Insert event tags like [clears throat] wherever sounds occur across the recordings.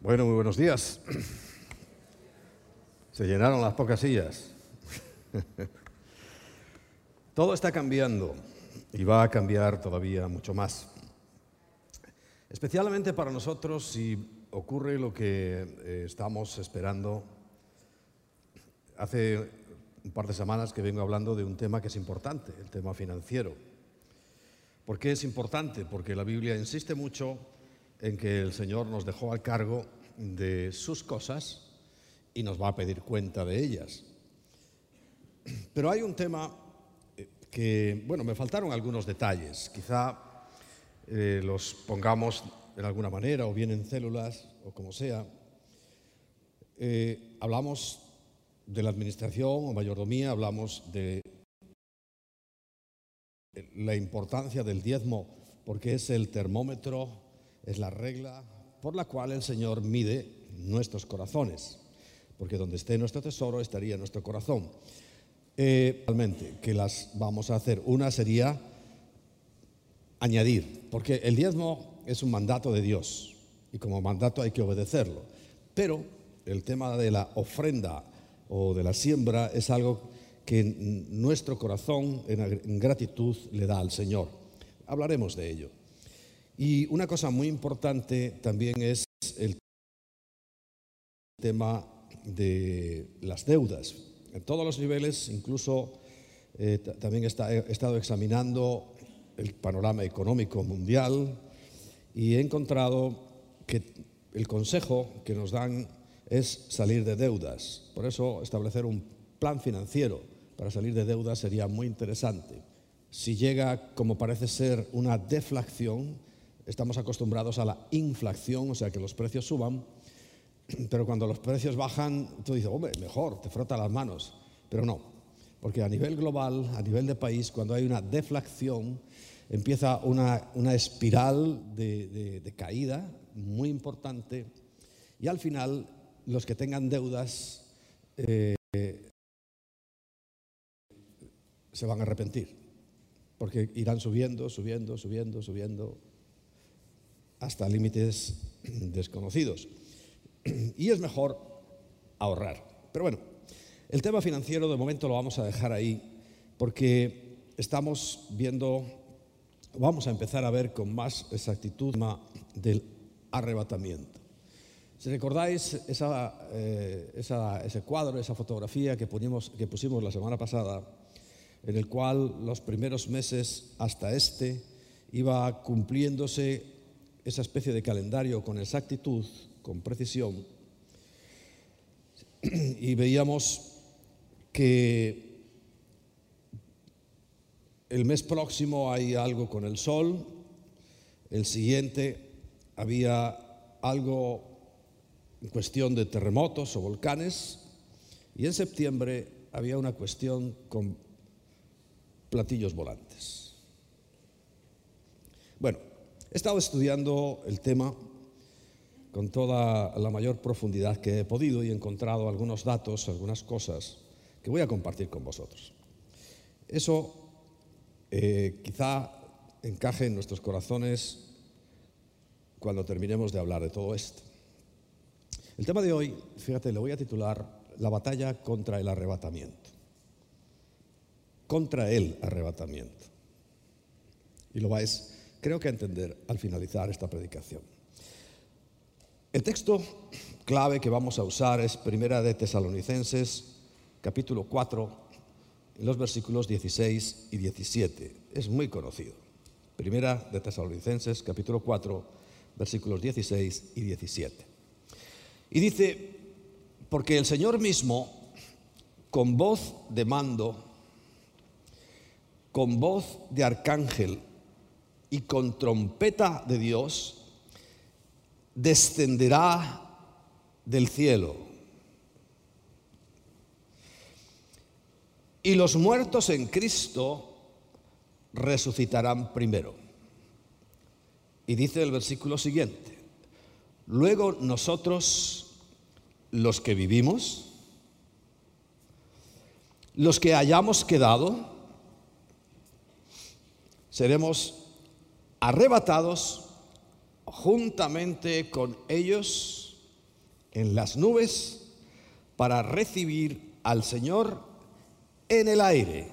Bueno, muy buenos días. Se llenaron las pocas sillas. Todo está cambiando y va a cambiar todavía mucho más. Especialmente para nosotros si ocurre lo que eh, estamos esperando. Hace un par de semanas que vengo hablando de un tema que es importante, el tema financiero. ¿Por qué es importante? Porque la Biblia insiste mucho en que el Señor nos dejó al cargo de sus cosas y nos va a pedir cuenta de ellas. Pero hay un tema eh, que, bueno, me faltaron algunos detalles. Quizá eh, los pongamos de alguna manera, o bien en células, o como sea. Eh, hablamos de la administración o mayordomía, hablamos de la importancia del diezmo, porque es el termómetro, es la regla por la cual el Señor mide nuestros corazones, porque donde esté nuestro tesoro estaría nuestro corazón. Eh, realmente, que las vamos a hacer. Una sería añadir, porque el diezmo es un mandato de Dios y como mandato hay que obedecerlo. Pero el tema de la ofrenda o de la siembra es algo que nuestro corazón en gratitud le da al Señor. Hablaremos de ello. Y una cosa muy importante también es el tema de las deudas. En todos los niveles, incluso eh, también he estado examinando el panorama económico mundial y he encontrado que el consejo que nos dan es salir de deudas. Por eso establecer un plan financiero para salir de deudas sería muy interesante. Si llega, como parece ser, una deflación, estamos acostumbrados a la inflación, o sea, que los precios suban, [clears throat] pero cuando los precios bajan, tú dices, hombre, mejor, te frota las manos. Pero no, porque a nivel global, a nivel de país, cuando hay una deflación, empieza una, una espiral de, caída muy importante y al final los que tengan deudas eh, se van a arrepentir, porque irán subiendo, subiendo, subiendo, subiendo hasta límites desconocidos. Y es mejor ahorrar. Pero bueno, el tema financiero de momento lo vamos a dejar ahí porque estamos viendo, vamos a empezar a ver con más exactitud del arrebatamiento. Si recordáis eh, ese cuadro, esa fotografía que, que pusimos la semana pasada, en el cual los primeros meses hasta este iba cumpliéndose esa especie de calendario con exactitud, con precisión, [clears throat] y veíamos que el mes próximo hay algo con el sol, el siguiente había algo en cuestión de terremotos o volcanes, y en septiembre había una cuestión con platillos volantes. Bueno, he estado estudiando el tema con toda la mayor profundidad que he podido y he encontrado algunos datos, algunas cosas que voy a compartir con vosotros. Eso eh, quizá encaje en nuestros corazones cuando terminemos de hablar de todo esto. El tema de hoy, fíjate, le voy a titular La batalla contra el arrebatamiento contra el arrebatamiento. Y lo vais, creo que entender al finalizar esta predicación. El texto clave que vamos a usar es Primera de Tesalonicenses, capítulo 4, los versículos 16 y 17. Es muy conocido. Primera de Tesalonicenses, capítulo 4, versículos 16 y 17. Y dice, porque el Señor mismo, con voz de mando, con voz de arcángel y con trompeta de Dios, descenderá del cielo. Y los muertos en Cristo resucitarán primero. Y dice el versículo siguiente, luego nosotros, los que vivimos, los que hayamos quedado, seremos arrebatados juntamente con ellos en las nubes para recibir al Señor en el aire.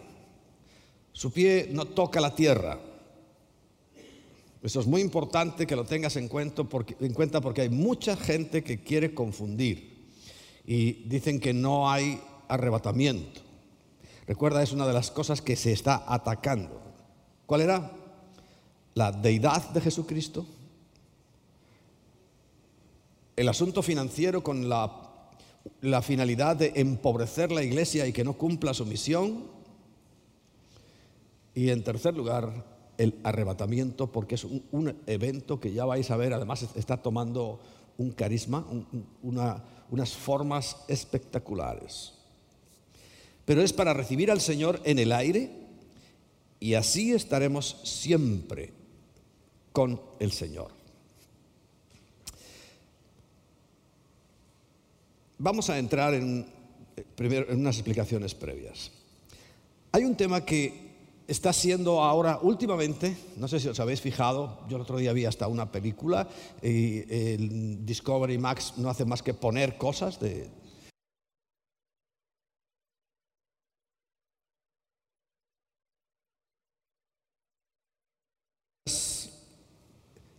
Su pie no toca la tierra. Eso es muy importante que lo tengas en cuenta porque, en cuenta porque hay mucha gente que quiere confundir y dicen que no hay arrebatamiento. Recuerda, es una de las cosas que se está atacando. ¿Cuál era? La deidad de Jesucristo. El asunto financiero con la, finalidad de empobrecer la iglesia y que no cumpla su misión. Y en tercer lugar, el arrebatamiento, porque es un, evento que ya vais a ver, además está tomando un carisma, unas formas espectaculares. Pero es para recibir al Señor en el aire y así estaremos siempre con el Señor. Vamos a entrar en, primero, en unas explicaciones previas. Hay un tema que está siendo ahora últimamente, no sé si os habéis fijado, yo el otro día vi hasta una película y Discovery Max no hace más que poner cosas de...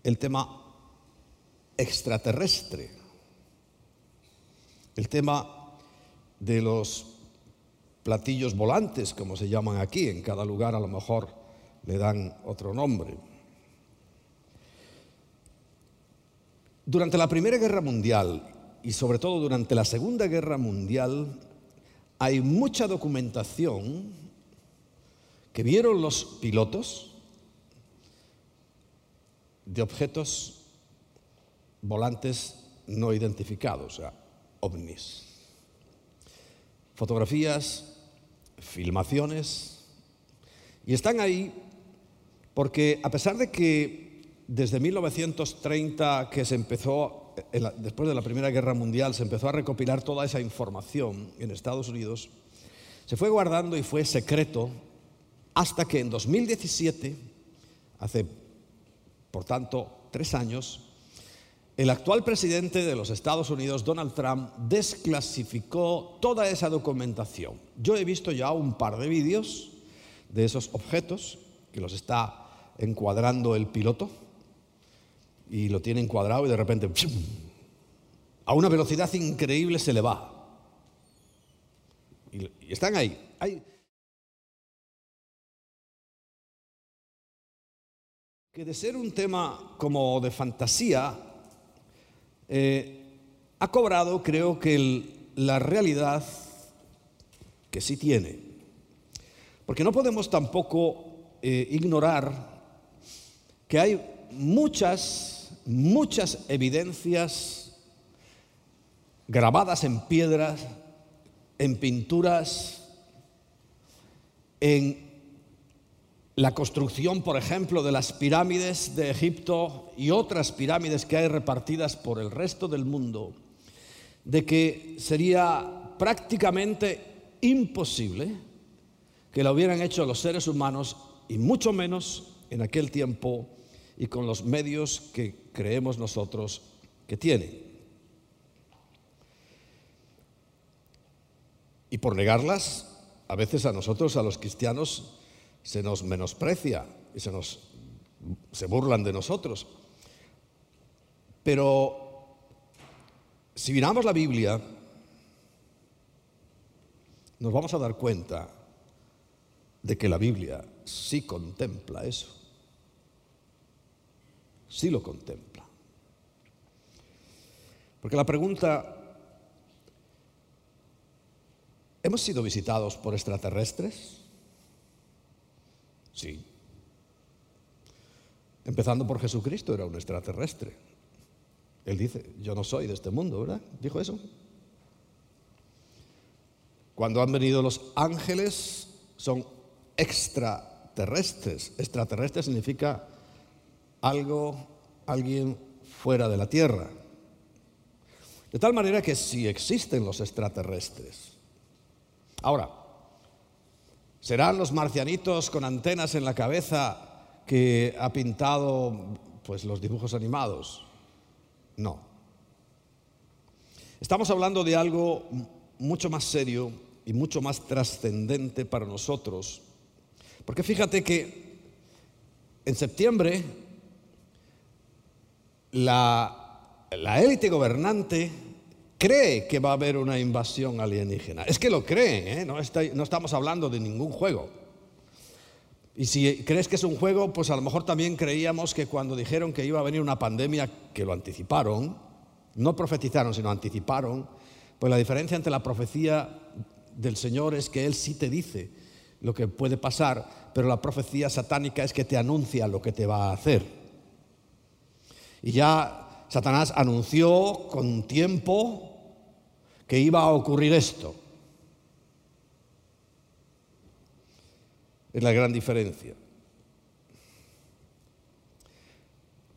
El tema extraterrestre, el tema de los platillos volantes, como se llaman aquí, en cada lugar a lo mejor le dan otro nombre. Durante la Primera Guerra Mundial y sobre todo durante la Segunda Guerra Mundial hay mucha documentación que vieron los pilotos de objetos volantes no identificados, o sea, ovnis. Fotografías filmaciones, y están ahí porque a pesar de que desde 1930 que se empezó, después de la Primera Guerra Mundial, se empezó a recopilar toda esa información en Estados Unidos, se fue guardando y fue secreto hasta que en 2017, hace por tanto tres años, el actual presidente de los Estados Unidos, Donald Trump, desclasificó toda esa documentación. Yo he visto ya un par de vídeos de esos objetos que los está encuadrando el piloto y lo tiene encuadrado y de repente a una velocidad increíble se le va. Y, están ahí. Que de ser un tema como de fantasía, eh, ha cobrado, creo que la realidad que sí tiene. Porque no podemos tampoco eh, ignorar que hay muchas, muchas evidencias grabadas en piedras, en pinturas, en la construcción, por ejemplo, de las pirámides de Egipto y otras pirámides que hay repartidas por el resto del mundo, de que sería prácticamente imposible que la hubieran hecho los seres humanos y mucho menos en aquel tiempo y con los medios que creemos nosotros que tienen. Y por negarlas, a veces a nosotros, a los cristianos, se nos menosprecia y se nos se burlan de nosotros. Pero si miramos la Biblia, nos vamos a dar cuenta de que la Biblia sí contempla eso. Sí lo contempla. Porque la pregunta, ¿hemos sido visitados por extraterrestres? Sí. Empezando por Jesucristo, era un extraterrestre. Él dice, yo no soy de este mundo, ¿verdad? Dijo eso. Cuando han venido los ángeles, son extraterrestres. Extraterrestre significa algo, alguien fuera de la Tierra. De tal manera que sí existen los extraterrestres. Ahora, ¿Serán los marcianitos con antenas en la cabeza que ha pintado pues, los dibujos animados? No. Estamos hablando de algo mucho más serio y mucho más trascendente para nosotros. Porque fíjate que en septiembre la, la élite gobernante cree que va a haber una invasión alienígena. Es que lo creen, ¿eh? no, no estamos hablando de ningún juego. Y si crees que es un juego, pues a lo mejor también creíamos que cuando dijeron que iba a venir una pandemia, que lo anticiparon, no profetizaron, sino anticiparon, pues la diferencia entre la profecía del Señor es que Él sí te dice lo que puede pasar, pero la profecía satánica es que te anuncia lo que te va a hacer. Y ya Satanás anunció con tiempo que iba a ocurrir esto. Es la gran diferencia.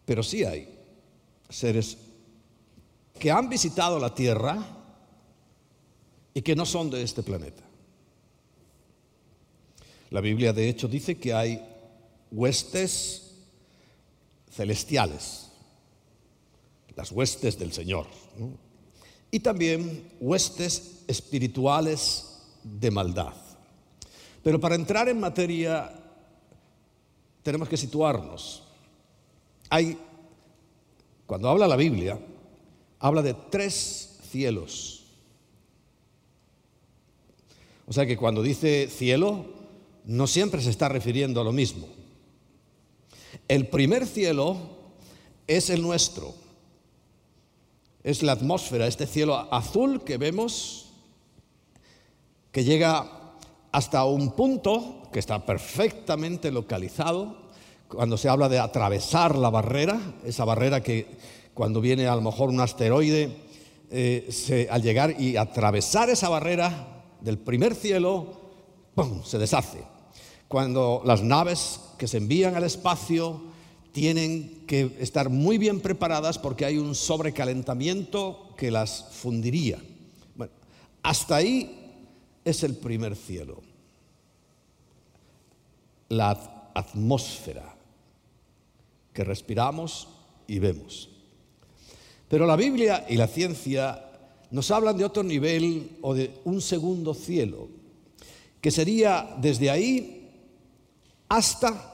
Pero sí hay seres que han visitado la Tierra y que no son de este planeta. La Biblia de hecho dice que hay huestes celestiales las huestes del Señor. Y también huestes espirituales de maldad. Pero para entrar en materia tenemos que situarnos. Hay, cuando habla la Biblia, habla de tres cielos. O sea que cuando dice cielo, no siempre se está refiriendo a lo mismo. El primer cielo es el nuestro, es la atmósfera, este cielo azul que vemos, que llega hasta un punto que está perfectamente localizado, cuando se habla de atravesar la barrera, esa barrera que cuando viene a lo mejor un asteroide, eh, al llegar y atravesar esa barrera del primer cielo, se deshace. Cuando las naves que se envían al espacio tienen que estar muy bien preparadas porque hay un sobrecalentamiento que las fundiría. Bueno, hasta ahí es el primer cielo. La atmósfera que respiramos y vemos. Pero la Biblia y la ciencia nos hablan de otro nivel o de un segundo cielo, que sería desde ahí hasta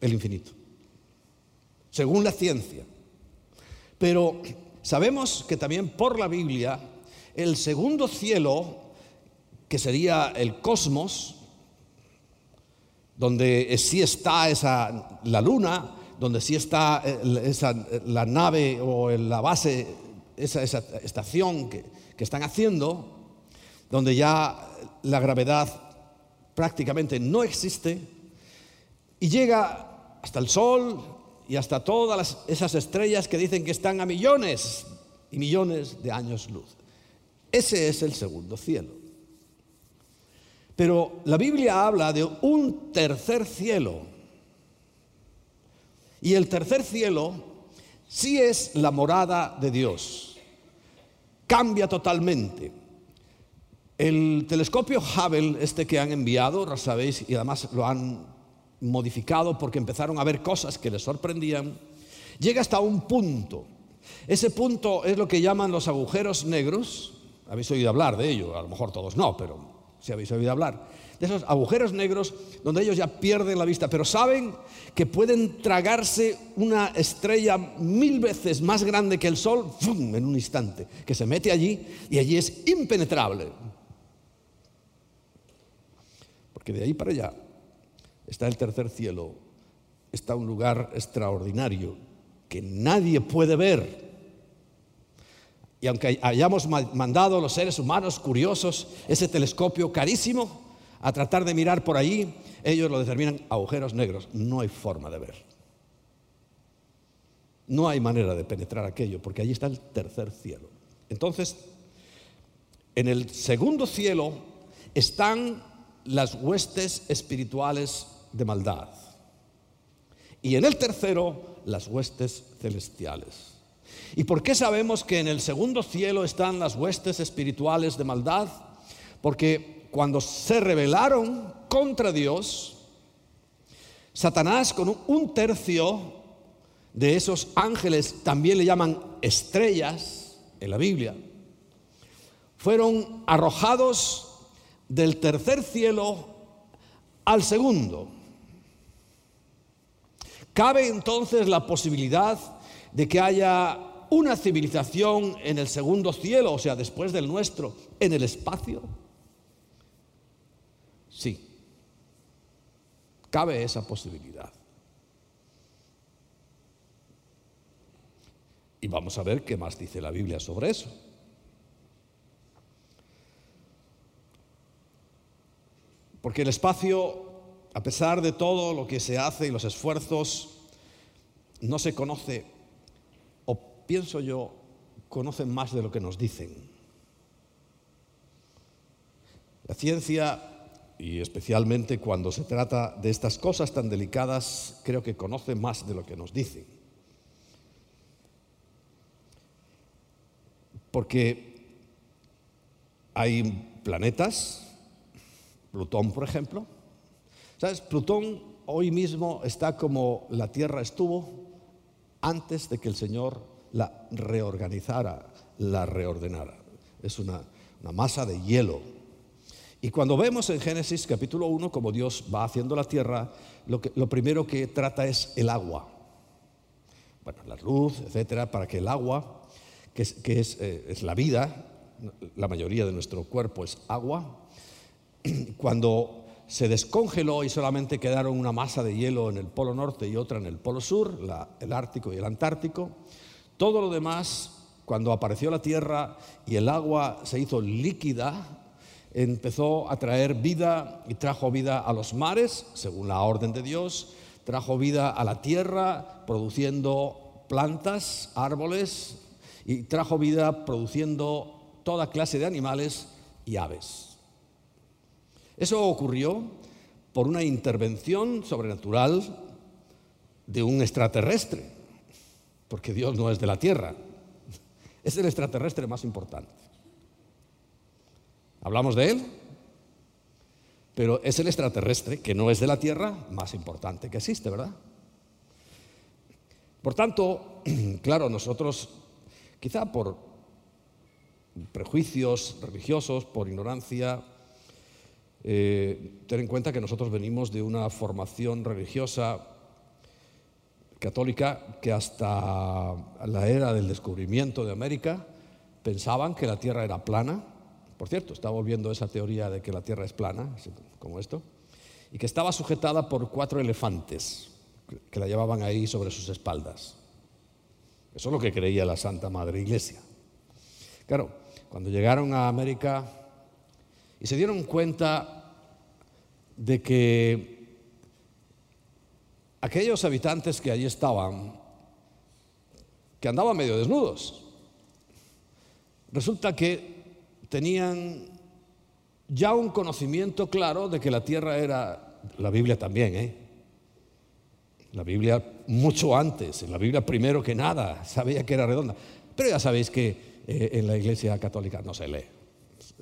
el infinito, según la ciencia. Pero sabemos que también por la Biblia, el segundo cielo, que sería el cosmos, donde sí está esa, la luna, donde sí está eh, la nave o la base, esa, estación que están haciendo, donde ya la gravedad prácticamente no existe, y llega hasta el Sol y hasta todas esas estrellas que dicen que están a millones y millones de años luz. Ese es el segundo cielo. Pero la Biblia habla de un tercer cielo. Y el tercer cielo sí es la morada de Dios. Cambia totalmente. El telescopio Hubble, este que han enviado, sabéis, y además lo han modificado porque empezaron a ver cosas que les sorprendían, llega hasta un punto. Ese punto es lo que llaman los agujeros negros. Habéis oído hablar de ello, a lo mejor todos no, pero si habéis oído hablar. De esos agujeros negros donde ellos ya pierden la vista, pero saben que pueden tragarse una estrella mil veces más grande que el Sol en un instante, que se mete allí y allí es impenetrable. Porque de ahí para allá está el tercer cielo, está un lugar extraordinario que nadie puede ver. Y aunque hayamos mandado los seres humanos curiosos ese telescopio carísimo a tratar de mirar por allí, ellos lo determinan agujeros negros. No hay forma de ver. No hay manera de penetrar aquello, porque allí está el tercer cielo. Entonces, en el segundo cielo están las huestes espirituales de maldad. Y en el tercero, las huestes celestiales. ¿Y por qué sabemos que en el segundo cielo están las huestes espirituales de maldad? Porque cuando se rebelaron contra Dios, Satanás con un tercio de esos ángeles, también le llaman estrellas, en la Biblia, fueron arrojados del tercer cielo al segundo. Cabe entonces la posibilidad de que haya una civilización en el segundo cielo, o sea, después del nuestro, en el espacio. Sí, cabe esa posibilidad. Y vamos a ver qué más dice la Biblia sobre eso. Porque el espacio, a pesar de todo lo que se hace y los esfuerzos, no se conoce, o pienso yo, conocen más de lo que nos dicen. La ciencia, y especialmente cuando se trata de estas cosas tan delicadas, creo que conoce más de lo que nos dicen. Porque hay planetas, Plutón, por ejemplo. ¿Sabes? Plutón hoy mismo está como la Tierra estuvo antes de que el Señor la reorganizara, la reordenara. Es una, masa de hielo. Y cuando vemos en Génesis capítulo 1 como Dios va haciendo la tierra, lo, que, lo primero que trata es el agua. Bueno, la luz, etcétera, para que el agua, que es, eh, es la vida, la mayoría de nuestro cuerpo es agua, [clears throat] cuando se descongeló y solamente quedaron una masa de hielo en el polo norte y otra en el polo sur, el Ártico y el Antártico, todo lo demás, cuando apareció la Tierra y el agua se hizo líquida, empezó a traer vida y trajo vida a los mares, según la orden de Dios, trajo vida a la tierra, produciendo plantas, árboles, y trajo vida produciendo toda clase de animales y aves. Eso ocurrió por una intervención sobrenatural de un extraterrestre, porque Dios no es de la Tierra, es el extraterrestre más importante. Hablamos de él, pero es el extraterrestre que no es de la Tierra más importante que existe, ¿verdad? Por tanto, [clears throat] claro, nosotros, quizá por prejuicios religiosos, por ignorancia, eh, ten en cuenta que nosotros venimos de una formación religiosa católica que hasta la era del descubrimiento de América pensaban que la Tierra era plana. Por cierto, está volviendo esa teoría de que la Tierra es plana, como esto, y que estaba sujetada por cuatro elefantes que la llevaban ahí sobre sus espaldas. Eso es lo que creía la Santa Madre Iglesia. Claro, cuando llegaron a América y se dieron cuenta de que aquellos habitantes que allí estaban, que andaban medio desnudos, resulta que tenían ya un conocimiento claro de que la tierra era, la Biblia también, ¿eh? La Biblia mucho antes, en la Biblia primero que nada, [laughs] sabía que era redonda. Pero ya sabéis que eh, en la iglesia católica no se lee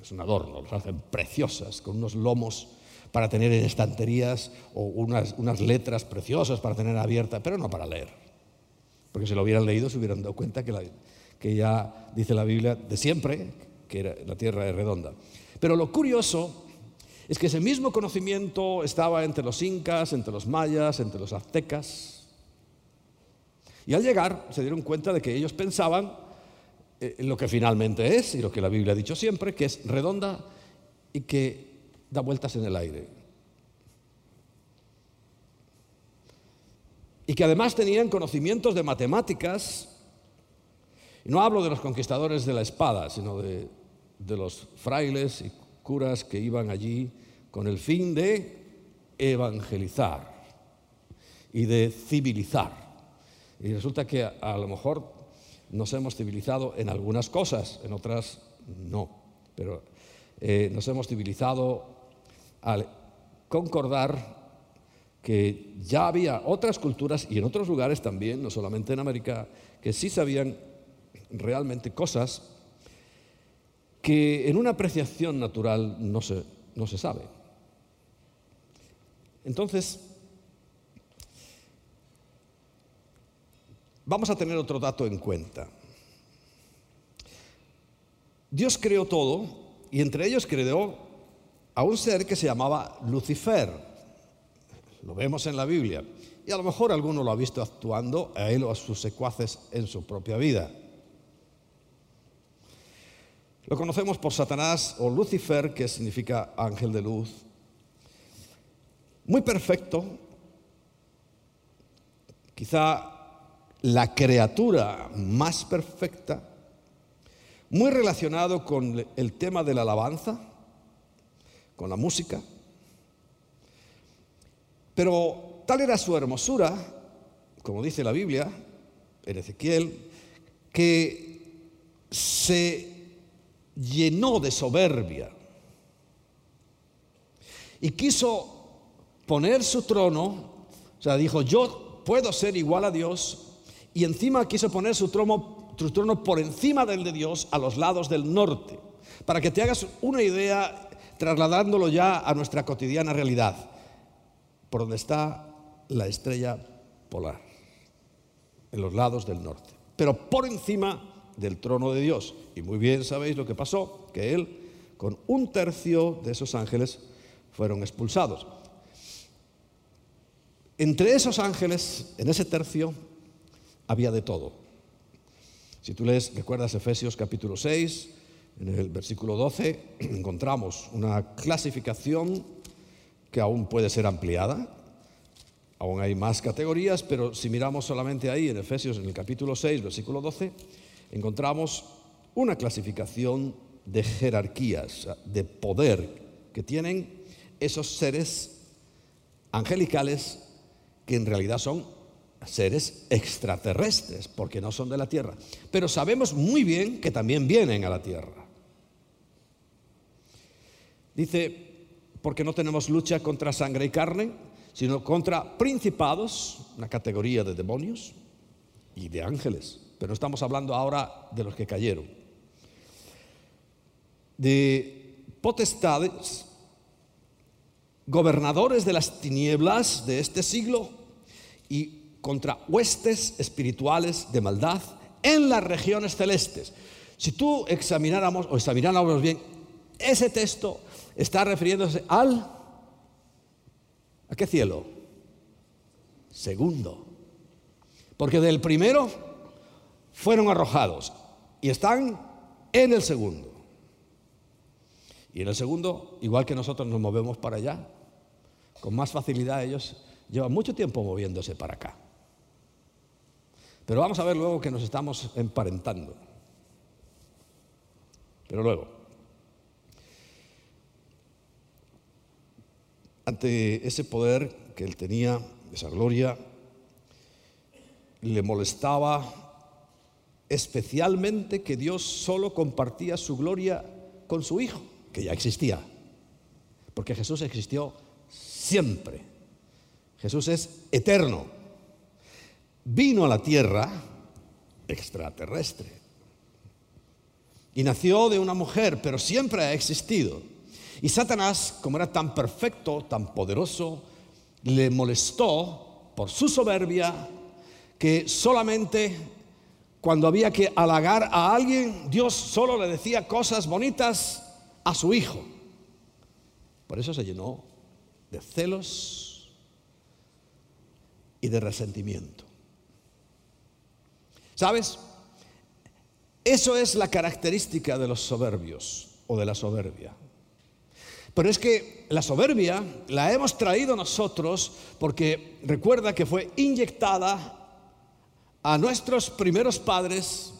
es un adorno, los hacen preciosas, con unos lomos para tener en estanterías o unas, unas letras preciosas para tener abierta, pero no para leer. Porque si lo hubieran leído se hubieran dado cuenta que, que ya dice la Biblia de siempre que la tierra es redonda. Pero lo curioso es que ese mismo conocimiento estaba entre los incas, entre los mayas, entre los aztecas. Y al llegar se dieron cuenta de que ellos pensaban eh, lo que finalmente es y lo que la Biblia ha dicho siempre, que es redonda y que da vueltas en el aire. Y que además tenían conocimientos de matemáticas, y no hablo de los conquistadores de la espada, sino de, de los frailes y curas que iban allí con el fin de evangelizar y de civilizar. Y resulta que a, lo mejor nos hemos civilizado en algunas cosas, en otras no, pero eh, nos hemos civilizado al concordar que ya había otras culturas y en otros lugares también, no solamente en América, que sí sabían realmente cosas que en una apreciación natural no se, no se sabe. Entonces, Vamos a tener otro dato en cuenta. Dios creó todo y entre ellos creó a un ser que se llamaba Lucifer. Lo vemos en la Biblia. Y a lo mejor alguno lo ha visto actuando a él o a sus secuaces en su propia vida. Lo conocemos por Satanás o Lucifer, que significa ángel de luz. Muy perfecto, quizá la criatura más perfecta, muy relacionado con el tema de la alabanza, con la música. Pero tal era su hermosura, como dice la Biblia, en Ezequiel, que se llenó de soberbia y quiso poner su trono, o sea, dijo, yo puedo ser igual a Dios, y encima quiso poner su trono, su trono por encima del de Dios a los lados del norte, para que te hagas una idea trasladándolo ya a nuestra cotidiana realidad, por donde está la estrella polar, en los lados del norte, pero por encima del trono de Dios. Y muy bien sabéis lo que pasó, que él, con un tercio de esos ángeles, fueron expulsados. Entre esos ángeles, en ese tercio, había de todo. Si tú lees, recuerdas Efesios capítulo 6, en el versículo 12, [clears throat] encontramos una clasificación que aún puede ser ampliada. Aún hay más categorías, pero si miramos solamente ahí en Efesios en el capítulo 6, versículo 12, encontramos una clasificación de jerarquías, de poder que tienen esos seres angelicales que en realidad son seres extraterrestres, porque no son de la Tierra. Pero sabemos muy bien que también vienen a la Tierra. Dice, porque no tenemos lucha contra sangre y carne, sino contra principados, una categoría de demonios, y de ángeles pero estamos hablando ahora de los que cayeron. De potestades, gobernadores de las tinieblas de este siglo y contra huestes espirituales de maldad en las regiones celestes. Si tú examináramos o examináramos bien, ese texto está refiriéndose al ¿a qué cielo? Segundo. Porque del primero fueron arrojados y están en el segundo. Y en el segundo, igual que nosotros nos movemos para allá, con más facilidad ellos llevan mucho tiempo moviéndose para acá. Pero vamos a ver luego que nos estamos emparentando. Pero luego, ante ese poder que él tenía, esa gloria, le molestaba especialmente que Dios solo compartía su gloria con su Hijo, que ya existía, porque Jesús existió siempre. Jesús es eterno. Vino a la tierra extraterrestre y nació de una mujer, pero siempre ha existido. Y Satanás, como era tan perfecto, tan poderoso, le molestó por su soberbia que solamente cuando había que halagar a alguien, Dios solo le decía cosas bonitas a su hijo. Por eso se llenó de celos y de resentimiento. ¿Sabes? Eso es la característica de los soberbios o de la soberbia. Pero es que la soberbia la hemos traído nosotros porque recuerda que fue inyectada a nuestros primeros padres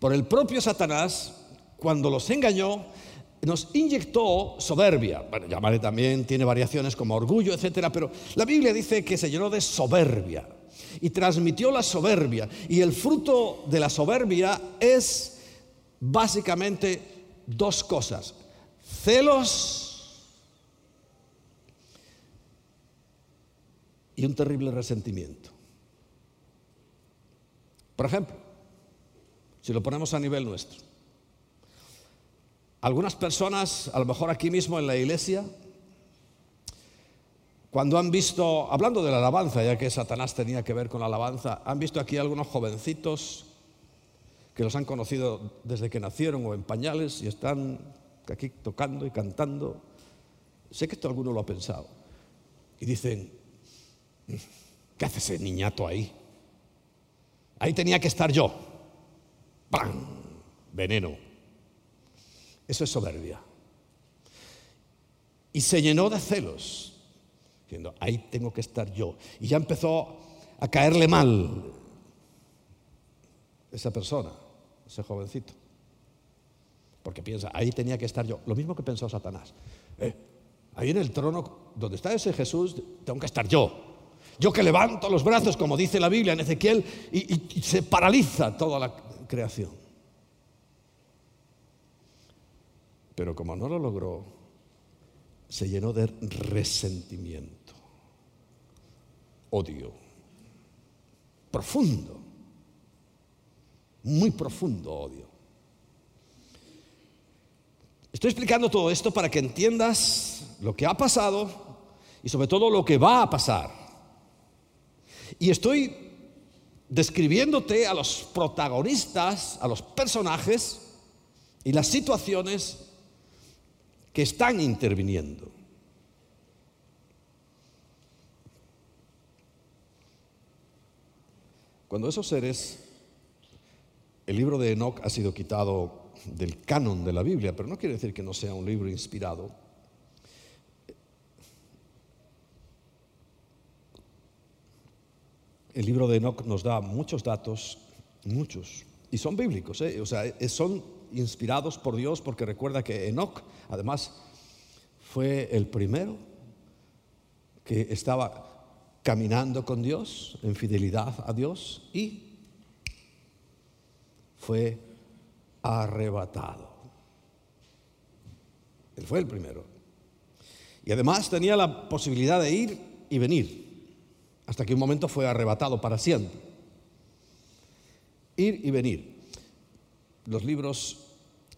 por el propio Satanás cuando los engañó nos inyectó soberbia. Bueno, llamaré también, tiene variaciones como orgullo, etcétera, pero la Biblia dice que se llenó de soberbia y transmitió la soberbia. Y el fruto de la soberbia es básicamente dos cosas: celos y un terrible resentimiento. Por ejemplo, si lo ponemos a nivel nuestro, algunas personas, a lo mejor aquí mismo en la iglesia, cuando han visto, hablando de la alabanza, ya que Satanás tenía que ver con la alabanza, han visto aquí algunos jovencitos que los han conocido desde que nacieron o en pañales y están aquí tocando y cantando. Sé que esto alguno lo ha pensado. Y dicen, ¿qué hace ese niñato ahí? Ahí tenía que estar yo. ¡Pam! Veneno. Eso es soberbia. Y se llenó de celos, diciendo, ahí tengo que estar yo. Y ya empezó a caerle mal esa persona, ese jovencito. Porque piensa, ahí tenía que estar yo. Lo mismo que pensó Satanás. Eh, ahí en el trono donde está ese Jesús, tengo que estar yo. Yo que levanto los brazos, como dice la Biblia en Ezequiel, y se paraliza toda la creación. Pero como no lo logró, se llenó de resentimiento, odio, profundo, muy profundo odio. Estoy explicando todo esto para que entiendas lo que ha pasado y sobre todo lo que va a pasar. Y estoy describiéndote a los protagonistas, a los personajes y las situaciones que están interviniendo. Cuando esos seres, el libro de Enoch ha sido quitado del canon de la Biblia, pero no quiere decir que no sea un libro inspirado. El libro de Enoch nos da muchos datos, muchos, y son bíblicos, ¿eh? o sea, son inspirados por Dios, porque recuerda que Enoch, además, fue el primero que estaba caminando con Dios, en fidelidad a Dios, y fue arrebatado. Él fue el primero. Y además tenía la posibilidad de ir y venir, hasta que un momento fue arrebatado para siempre. Ir y venir los libros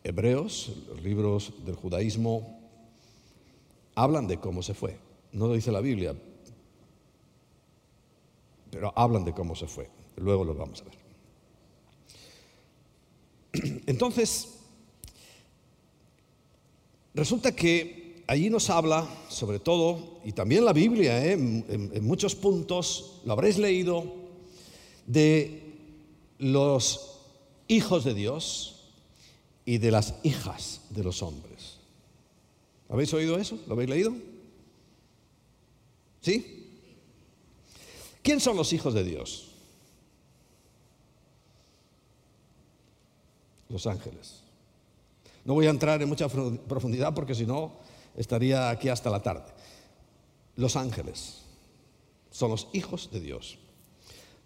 hebreos, los libros del judaísmo, hablan de cómo se fue. No lo dice la Biblia, pero hablan de cómo se fue. Luego lo vamos a ver. [clears throat] Entonces, resulta que allí nos habla, sobre todo, y también la Biblia, ¿eh? en, en muchos puntos, lo habréis leído, de los hijos de Dios y de las hijas de los hombres. ¿Habéis oído eso? ¿Lo habéis leído? ¿Sí? ¿Quién son los hijos de Dios? Los ángeles. No voy a entrar en mucha profundidad porque si no estaría aquí hasta la tarde. Los ángeles son los hijos de Dios.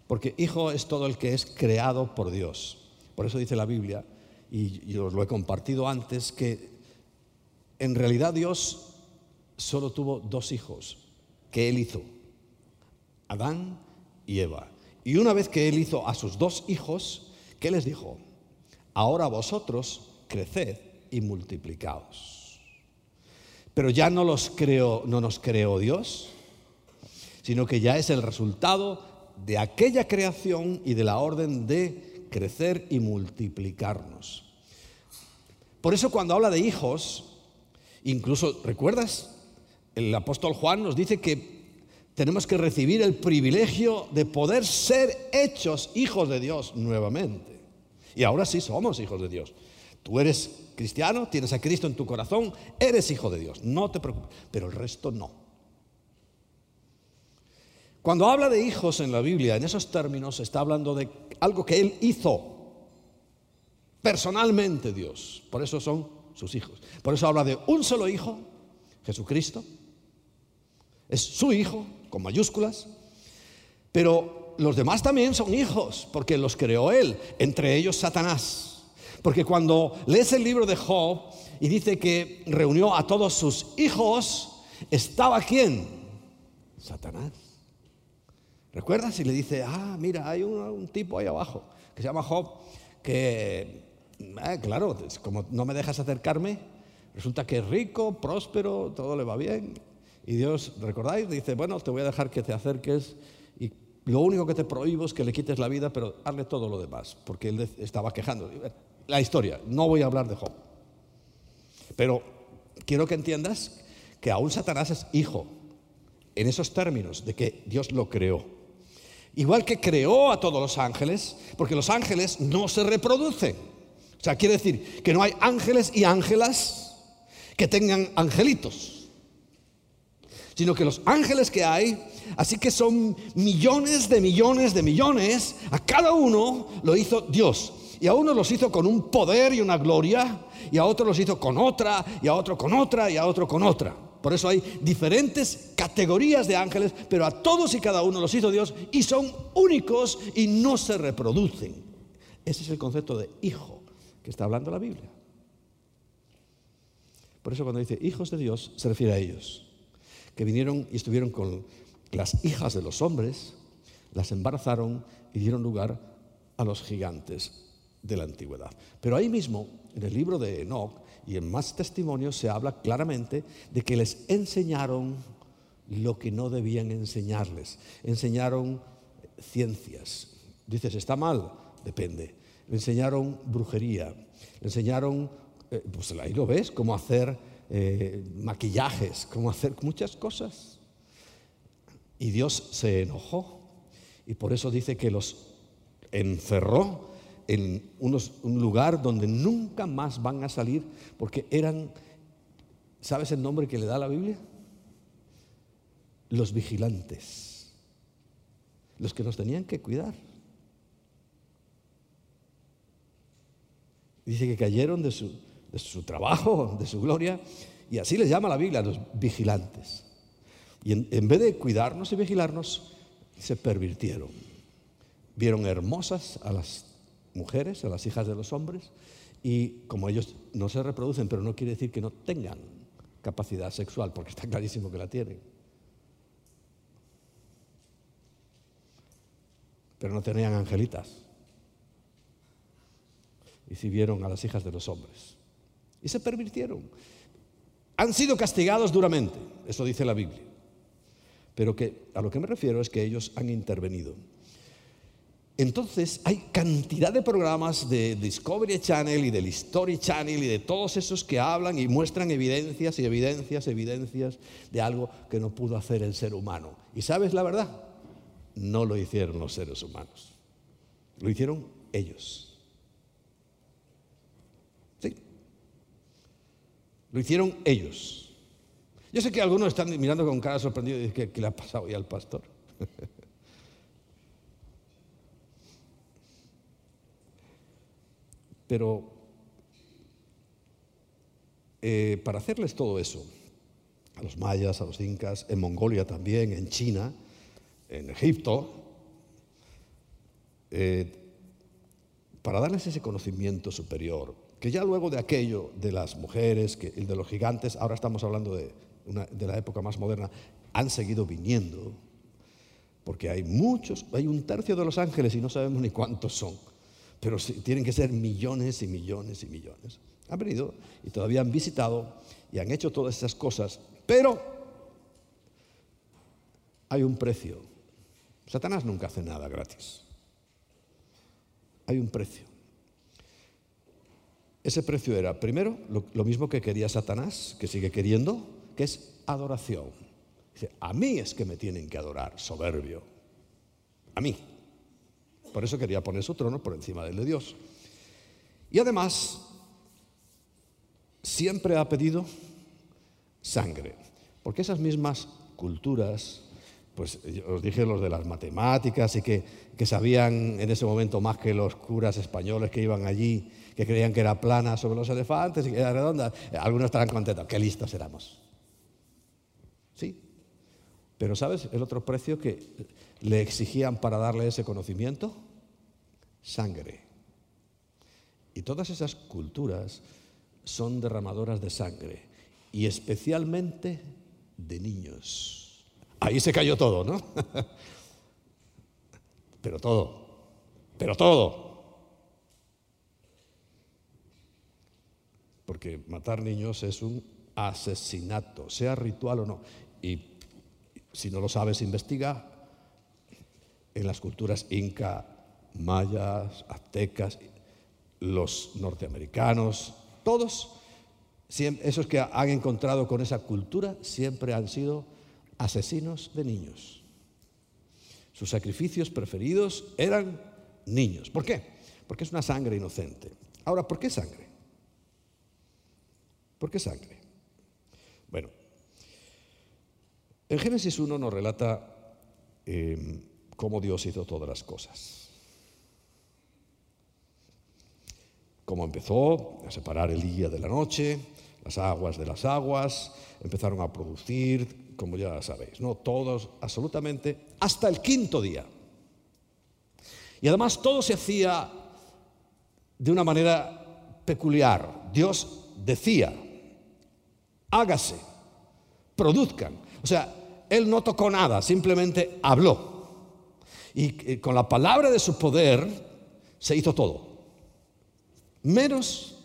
Porque hijo es todo el que es creado por Dios. Por eso dice la Biblia, y os lo he compartido antes, que en realidad Dios solo tuvo dos hijos que Él hizo, Adán y Eva. Y una vez que Él hizo a sus dos hijos, ¿qué les dijo? Ahora vosotros creced y multiplicaos. Pero ya no los creó, no nos creó Dios, sino que ya es el resultado de aquella creación y de la orden de crecer y multiplicarnos. Por eso cuando habla de hijos, incluso, ¿recuerdas? El apóstol Juan nos dice que tenemos que recibir el privilegio de poder ser hechos hijos de Dios nuevamente. Y ahora sí somos hijos de Dios. Tú eres cristiano, tienes a Cristo en tu corazón, eres hijo de Dios, no te preocupes, pero el resto no. Cuando habla de hijos en la Biblia, en esos términos, está hablando de algo que Él hizo personalmente Dios. Por eso son sus hijos. Por eso habla de un solo hijo, Jesucristo. Es su hijo, con mayúsculas. Pero los demás también son hijos, porque los creó Él, entre ellos Satanás. Porque cuando lees el libro de Job y dice que reunió a todos sus hijos, ¿estaba quién? Satanás. ¿Recuerdas? Y le dice, ah, mira, hay un, tipo ahí abajo que se llama Job, que, ah, claro, como no me dejas acercarme, resulta que es rico, próspero, todo le va bien. Y Dios, ¿recordáis? Dice, bueno, te voy a dejar que te acerques lo único que te prohíbo es que le quites la vida, pero hazle todo lo demás, porque él estaba quejando. La historia, no voy a hablar de Job. Pero quiero que entiendas que aún Satanás es hijo, en esos términos, de que Dios lo creó. Igual que creó a todos los ángeles, porque los ángeles no se reproducen. O sea, quiere decir que no hay ángeles y ángelas que tengan angelitos, sino que los ángeles que hay, así que son millones de millones de millones, a cada uno lo hizo Dios. Y a uno los hizo con un poder y una gloria, y a otro los hizo con otra, y a otro con otra, y a otro con otra. Por eso hay diferentes categorías de ángeles, pero a todos y cada uno los hizo Dios y son únicos y no se reproducen. Ese es el concepto de hijo que está hablando la Biblia. Por eso cuando dice hijos de Dios se refiere a ellos, que vinieron y estuvieron con las hijas de los hombres, las embarazaron y dieron lugar a los gigantes de la antigüedad. Pero ahí mismo, en el libro de Enoch y en más testimonios, se habla claramente de que les enseñaron lo que no debían enseñarles. Enseñaron ciencias. Dices, ¿está mal? Depende. Le enseñaron brujería. Le enseñaron, eh, pues ahí lo ves, cómo hacer eh, maquillajes, cómo hacer muchas cosas. Y Dios se enojó. Y por eso dice que los encerró en un lugar donde nunca más van a salir porque eran, ¿sabes el nombre que le da la Biblia? Los vigilantes, los que nos tenían que cuidar. Dice que cayeron de su, de su trabajo, [laughs] de su gloria, y así les llama la Biblia, los vigilantes. Y en, en vez de cuidarnos y vigilarnos, se pervirtieron. Vieron hermosas a las mujeres, a las hijas de los hombres, y como ellos no se reproducen, pero no quiere decir que no tengan capacidad sexual, porque está clarísimo que la tienen. Pero no tenían angelitas. Y si vieron a las hijas de los hombres. Y se pervirtieron. Han sido castigados duramente, eso dice la Biblia. Pero que a lo que me refiero es que ellos han intervenido. Entonces hay cantidad de programas de Discovery Channel y del History Channel y de todos esos que hablan y muestran evidencias y evidencias, evidencias de algo que no pudo hacer el ser humano. ¿Y sabes la verdad? No lo hicieron los seres humanos. Lo hicieron ellos. Lo hicieron ellos. Yo sé que algunos están mirando con cara sorprendido y dicen, ¿qué, le ha pasado ya al pastor? [laughs] Pero eh, para hacerles todo eso, a los mayas, a los incas, en Mongolia también, en China, en Egipto, eh, para darles ese conocimiento superior, que ya luego de aquello de las mujeres, que, el de los gigantes, ahora estamos hablando de, de la época más moderna, han seguido viniendo, porque hay muchos, hay un tercio de los ángeles y no sabemos ni cuántos son pero tienen que ser millones y millones y millones. Han venido y todavía han visitado y han hecho todas esas cosas, pero hay un precio. Satanás nunca hace nada gratis. Hay un precio. Ese precio era, primero, lo, mismo que quería Satanás, que sigue queriendo, que es adoración. Dice, a mí es que me tienen que adorar, soberbio. A mí. Por eso quería poner su trono por encima del de Dios. Y además, siempre ha pedido sangre, porque esas mismas culturas, pues os dije los de las matemáticas y que, que, sabían en ese momento más que los curas españoles que iban allí, que creían que era plana sobre los elefantes y que era redonda, algunos estarán contentos, qué listos éramos. Sí, pero ¿sabes el otro precio que le exigían para darle ese conocimiento? Sangre. Y todas esas culturas son derramadoras de sangre, y especialmente de niños. Ahí se cayó todo, ¿no? [laughs] pero todo, pero todo. Porque matar niños es un asesinato, sea ritual o no. Y si no lo sabes, investiga en las culturas inca, mayas, aztecas, los norteamericanos, todos, esos que han encontrado con esa cultura, siempre han sido asesinos de niños. Sus sacrificios preferidos eran niños. ¿Por qué? Porque es una sangre inocente. Ahora, ¿por qué sangre? ¿Por qué sangre? Bueno, en Génesis 1 nos relata eh, cómo Dios hizo todas las cosas. Cómo empezó a separar el día de la noche, las aguas de las aguas, empezaron a producir, como ya sabéis, ¿no? Todos, absolutamente, hasta el quinto día. Y además todo se hacía de una manera peculiar. Dios decía, hágase, produzcan. O sea, Él no tocó nada, simplemente habló. Y eh, con la palabra de su poder se hizo todo. Menos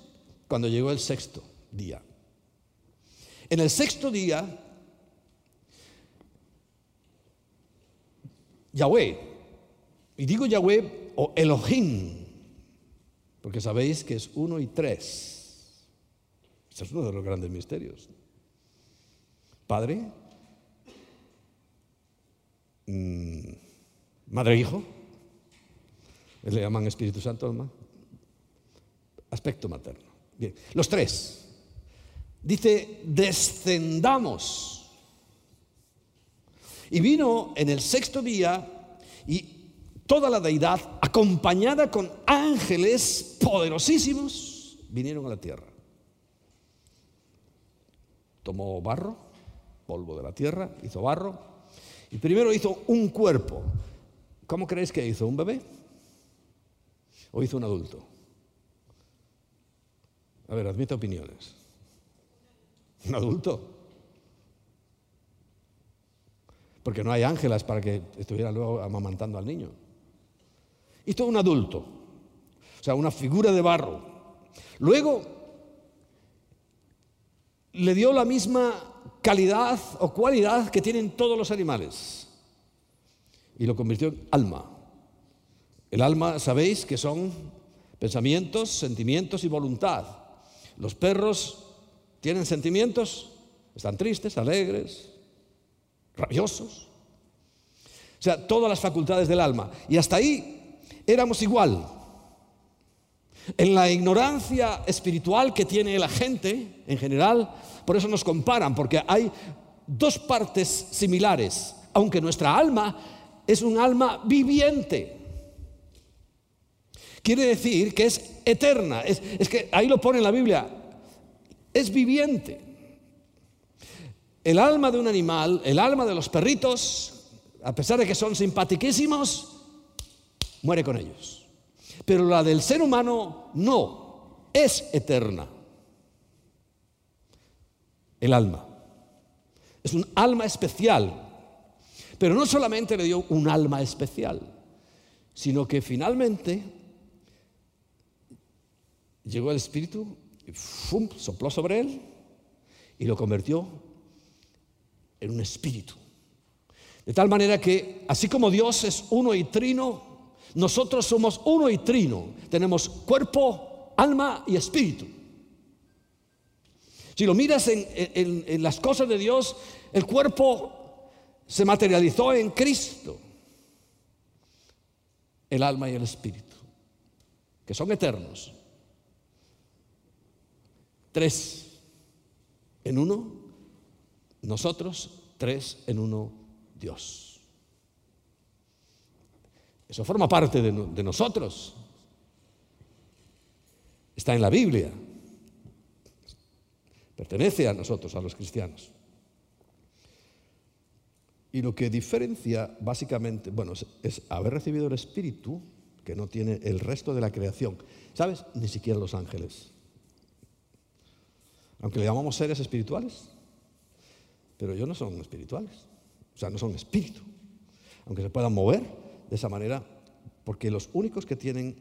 cuando llegó el sexto día. En el sexto día, Yahweh, y digo Yahweh o Elohim, porque sabéis que es uno y tres. Este es uno de los grandes misterios. Padre, mm, madre e hijo, le llaman Espíritu Santo, Aspecto materno. Bien, los tres. Dice, descendamos. Y vino en el sexto día y toda la deidad, acompañada con ángeles poderosísimos, vinieron a la tierra. Tomó barro, polvo de la tierra, hizo barro, y primero hizo un cuerpo. ¿Cómo creéis que hizo? ¿Un bebé? ¿O hizo un adulto? A ver, admite opiniones. Un adulto. Porque no hay ángelas para que estuvieran luego amamantando al niño. Hizo un adulto. O sea, una figura de barro. Luego le dio la misma calidad o cualidad que tienen todos los animales y lo convirtió en alma. El alma, sabéis que son pensamientos, sentimientos y voluntad. Los perros tienen sentimientos, están tristes, alegres, rabiosos. O sea, todas las facultades del alma. Y hasta ahí éramos igual. En la ignorancia espiritual que tiene la gente en general, por eso nos comparan, porque hay dos partes similares, aunque nuestra alma es un alma viviente. Quiere decir que es eterna. Es, que ahí lo pone la Biblia. Es viviente. El alma de un animal, el alma de los perritos, a pesar de que son simpatiquísimos, muere con ellos. Pero la del ser humano no, es eterna. El alma. Es un alma especial pero no solamente le dio un alma especial, sino que finalmente llegó el Espíritu y sopló sobre él y lo convirtió en un espíritu. De tal manera que, así como Dios es uno y trino, nosotros somos uno y trino. Tenemos cuerpo, alma y espíritu. Si lo miras en, las cosas de Dios, el cuerpo se materializó en Cristo, el alma y el espíritu, que son eternos. Tres en uno, nosotros, tres en uno, Dios. Eso forma parte de nosotros. Está en la Biblia. Pertenece a nosotros, a los cristianos. Y lo que diferencia básicamente, bueno, es, haber recibido el Espíritu que no tiene el resto de la creación. ¿Sabes? Ni siquiera los ángeles. Aunque le llamamos seres espirituales, pero ellos no son espirituales. O sea, no son espíritu. Aunque se puedan mover de esa manera, porque los únicos que tienen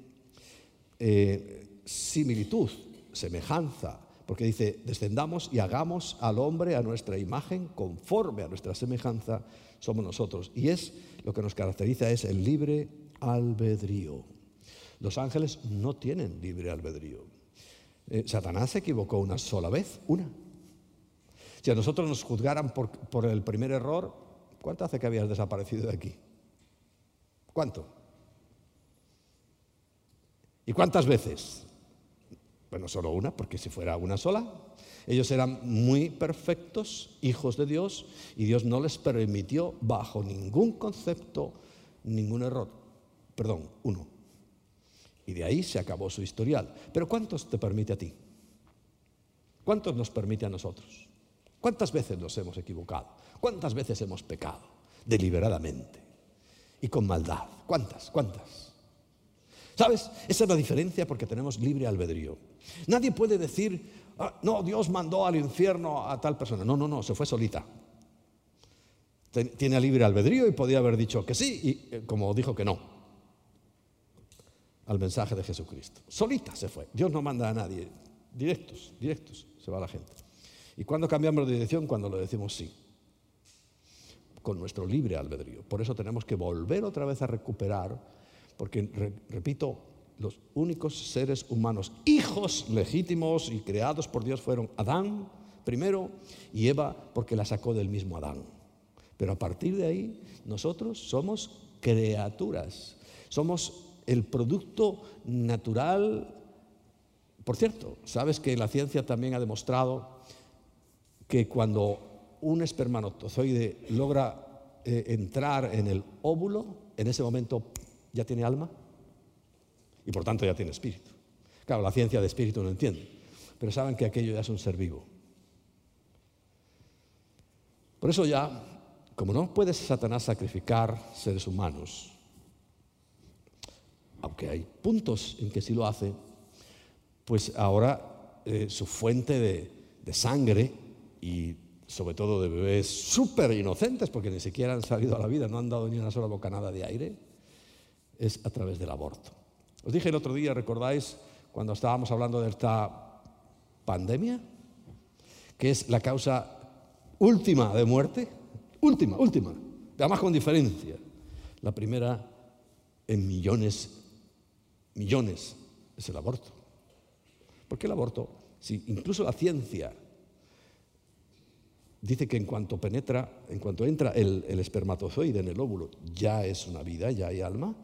eh, similitud, semejanza, porque dice, descendamos y hagamos al hombre a nuestra imagen, conforme a nuestra semejanza, somos nosotros. Y es lo que nos caracteriza es el libre albedrío. Los ángeles no tienen libre albedrío. Eh, Satanás se equivocó una sola vez, una. Si a nosotros nos juzgaran por, por el primer error, ¿cuánto hace que habías desaparecido de aquí? ¿Cuánto? ¿Y cuántas veces? Bueno, solo una, porque si fuera una sola, ellos eran muy perfectos, hijos de Dios, y Dios no les permitió bajo ningún concepto, ningún error. Perdón, uno. Y de ahí se acabó su historial. Pero ¿cuántos te permite a ti? ¿Cuántos nos permite a nosotros? ¿Cuántas veces nos hemos equivocado? ¿Cuántas veces hemos pecado? Deliberadamente. Y con maldad. ¿Cuántas? ¿Cuántas? ¿Sabes? Esa es la diferencia porque tenemos libre albedrío. Nadie puede decir, ah, no, Dios mandó al infierno a tal persona. No, no, no, se fue solita. Tiene libre albedrío y podía haber dicho que sí, y eh, como dijo que no al mensaje de Jesucristo. Solita se fue. Dios no manda a nadie. Directos, directos, se va la gente. ¿Y cuando cambiamos de dirección? Cuando le decimos sí. Con nuestro libre albedrío. Por eso tenemos que volver otra vez a recuperar porque, repito, los únicos seres humanos, hijos legítimos y creados por Dios fueron Adán primero y Eva porque la sacó del mismo Adán. Pero a partir de ahí nosotros somos criaturas, somos el producto natural. Por cierto, sabes que la ciencia también ha demostrado que cuando un espermatozoide logra eh, entrar en el óvulo, en ese momento ya tiene alma y por tanto ya tiene espíritu. Claro, la ciencia de espíritu no entiende, pero saben que aquello ya es un ser vivo. Por eso ya, como no puede Satanás sacrificar seres humanos, aunque hay puntos en que sí lo hace, pues ahora eh, su fuente de, de sangre y sobre todo de bebés súper inocentes, porque ni siquiera han salido a la vida, no han dado ni una sola bocanada de aire, es a través del aborto. Os dije el otro día, ¿recordáis cuando estábamos hablando de esta pandemia? Que es la causa última de muerte. Última, última. Además con diferencia. La primera en millones, millones, es el aborto. ¿Por qué el aborto? Si incluso la ciencia dice que en cuanto penetra, en cuanto entra el, el, espermatozoide en el óvulo, ya es una vida, ya hay alma,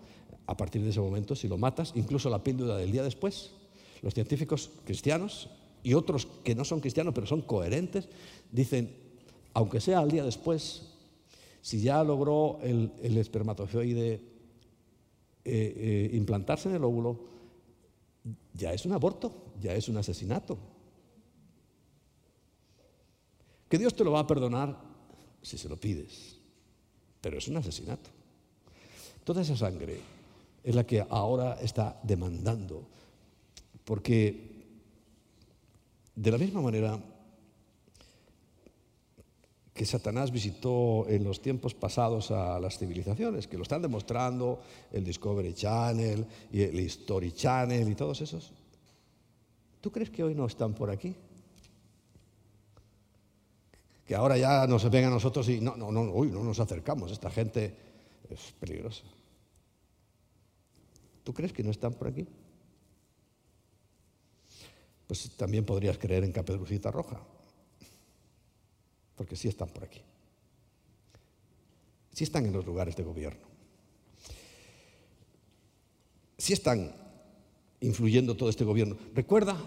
a partir de ese momento, si lo matas, incluso la píldora del día después, los científicos cristianos y otros que no son cristianos pero son coherentes, dicen, aunque sea al día después, si ya logró el, espermatozoide eh, eh, implantarse en el óvulo, ya es un aborto, ya es un asesinato. Que Dios te lo va a perdonar si se lo pides, pero es un asesinato. Toda esa sangre es la que ahora está demandando. Porque de la misma manera que Satanás visitó en los tiempos pasados a las civilizaciones, que lo están demostrando el Discovery Channel y el History Channel y todos esos. ¿Tú crees que hoy no están por aquí? Que ahora ya nos ven a nosotros y no, no, no, uy, no nos acercamos, esta gente es peligrosa. ¿Tú crees que no están por aquí? Pues también podrías creer en Caperucita Roja, porque sí están por aquí. Sí están en los lugares de gobierno. Sí están influyendo todo este gobierno. Recuerda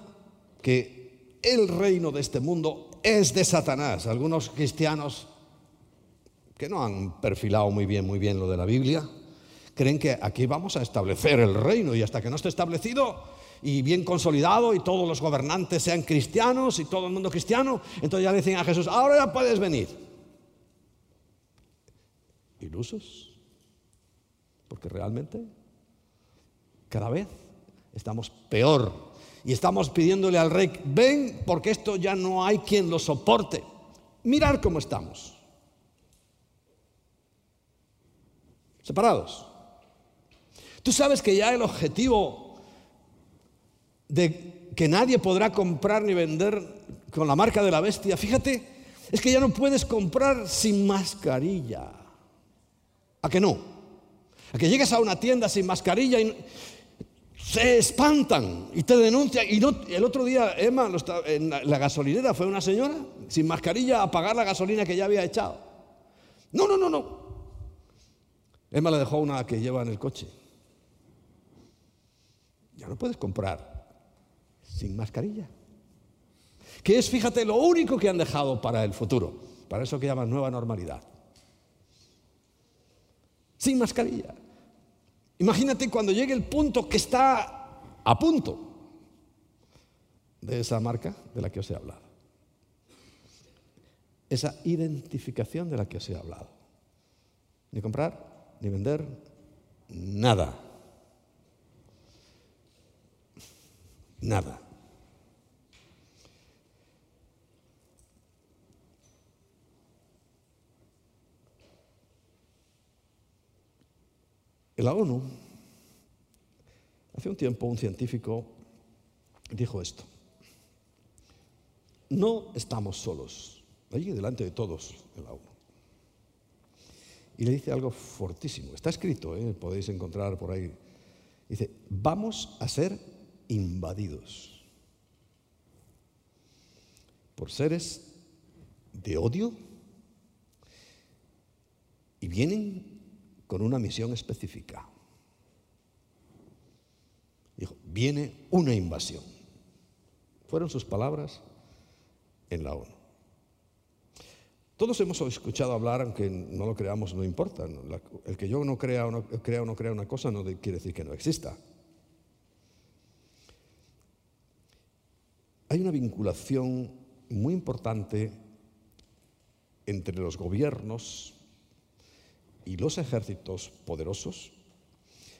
que el reino de este mundo es de Satanás. Algunos cristianos que no han perfilado muy bien, muy bien lo de la Biblia, creen que aquí vamos a establecer el reino y hasta que no esté establecido y bien consolidado y todos los gobernantes sean cristianos y todo el mundo cristiano, entonces ya le dicen a Jesús, ahora ya puedes venir. Ilusos, porque realmente cada vez estamos peor y estamos pidiéndole al rey, ven porque esto ya no hay quien lo soporte. Mirar cómo estamos. Separados. Tú sabes que ya el objetivo de que nadie podrá comprar ni vender con la marca de la bestia. Fíjate, es que ya no puedes comprar sin mascarilla. ¿A que no? A que llegues a una tienda sin mascarilla y se espantan y te denuncian. Y el otro día, Emma, en la gasolinera fue una señora sin mascarilla a pagar la gasolina que ya había echado. No, no, no, no. Emma le dejó una que lleva en el coche. Ya no puedes comprar sin mascarilla. Que es, fíjate, lo único que han dejado para el futuro, para eso que llaman nueva normalidad. Sin mascarilla. Imagínate cuando llegue el punto que está a punto de esa marca de la que os he hablado. Esa identificación de la que os he hablado. Ni comprar, ni vender, nada. Nada. En la ONU, hace un tiempo un científico dijo esto. No estamos solos, allí delante de todos en la ONU. Y le dice algo fortísimo, está escrito, ¿eh? podéis encontrar por ahí. Dice, vamos a ser invadidos por seres de odio y vienen con una misión específica. Dijo, viene una invasión. Fueron sus palabras en la ONU. Todos hemos escuchado hablar, aunque no lo creamos, no importa. El que yo no crea o no crea, o no crea una cosa no quiere decir que no exista. Hay una vinculación muy importante entre los gobiernos y los ejércitos poderosos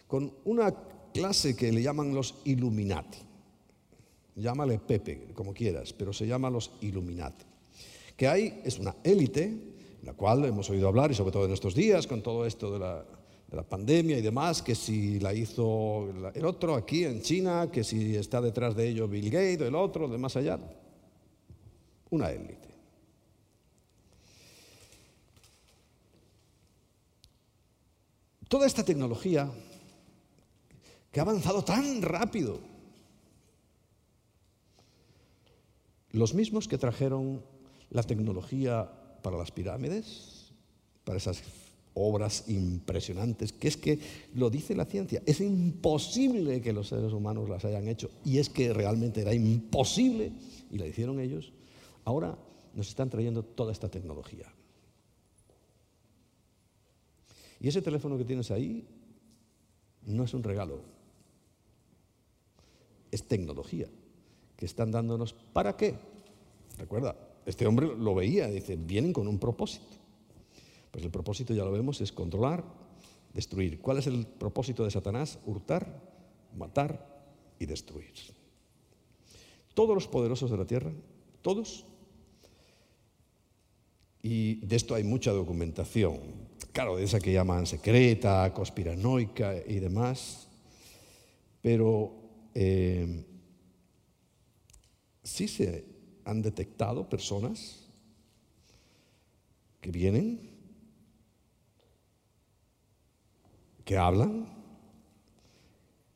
con una clase que le llaman los Illuminati. Llámale Pepe, como quieras, pero se llama los Illuminati. Que hay, es una élite, la cual hemos oído hablar, y sobre todo en estos días, con todo esto de la, la pandemia y demás, que si la hizo el otro aquí en China, que si está detrás de ello Bill Gates, el otro, de más allá. Una élite. Toda esta tecnología que ha avanzado tan rápido, los mismos que trajeron la tecnología para las pirámides, para esas obras impresionantes, que es que lo dice la ciencia, es imposible que los seres humanos las hayan hecho, y es que realmente era imposible, y la hicieron ellos, ahora nos están trayendo toda esta tecnología. Y ese teléfono que tienes ahí no es un regalo, es tecnología que están dándonos. ¿Para qué? Recuerda, este hombre lo veía, dice, vienen con un propósito. Pues el propósito, ya lo vemos, es controlar, destruir. ¿Cuál es el propósito de Satanás? Hurtar, matar y destruir. Todos los poderosos de la tierra, todos, y de esto hay mucha documentación, claro, de esa que llaman secreta, conspiranoica y demás, pero eh, sí se han detectado personas que vienen, que hablan,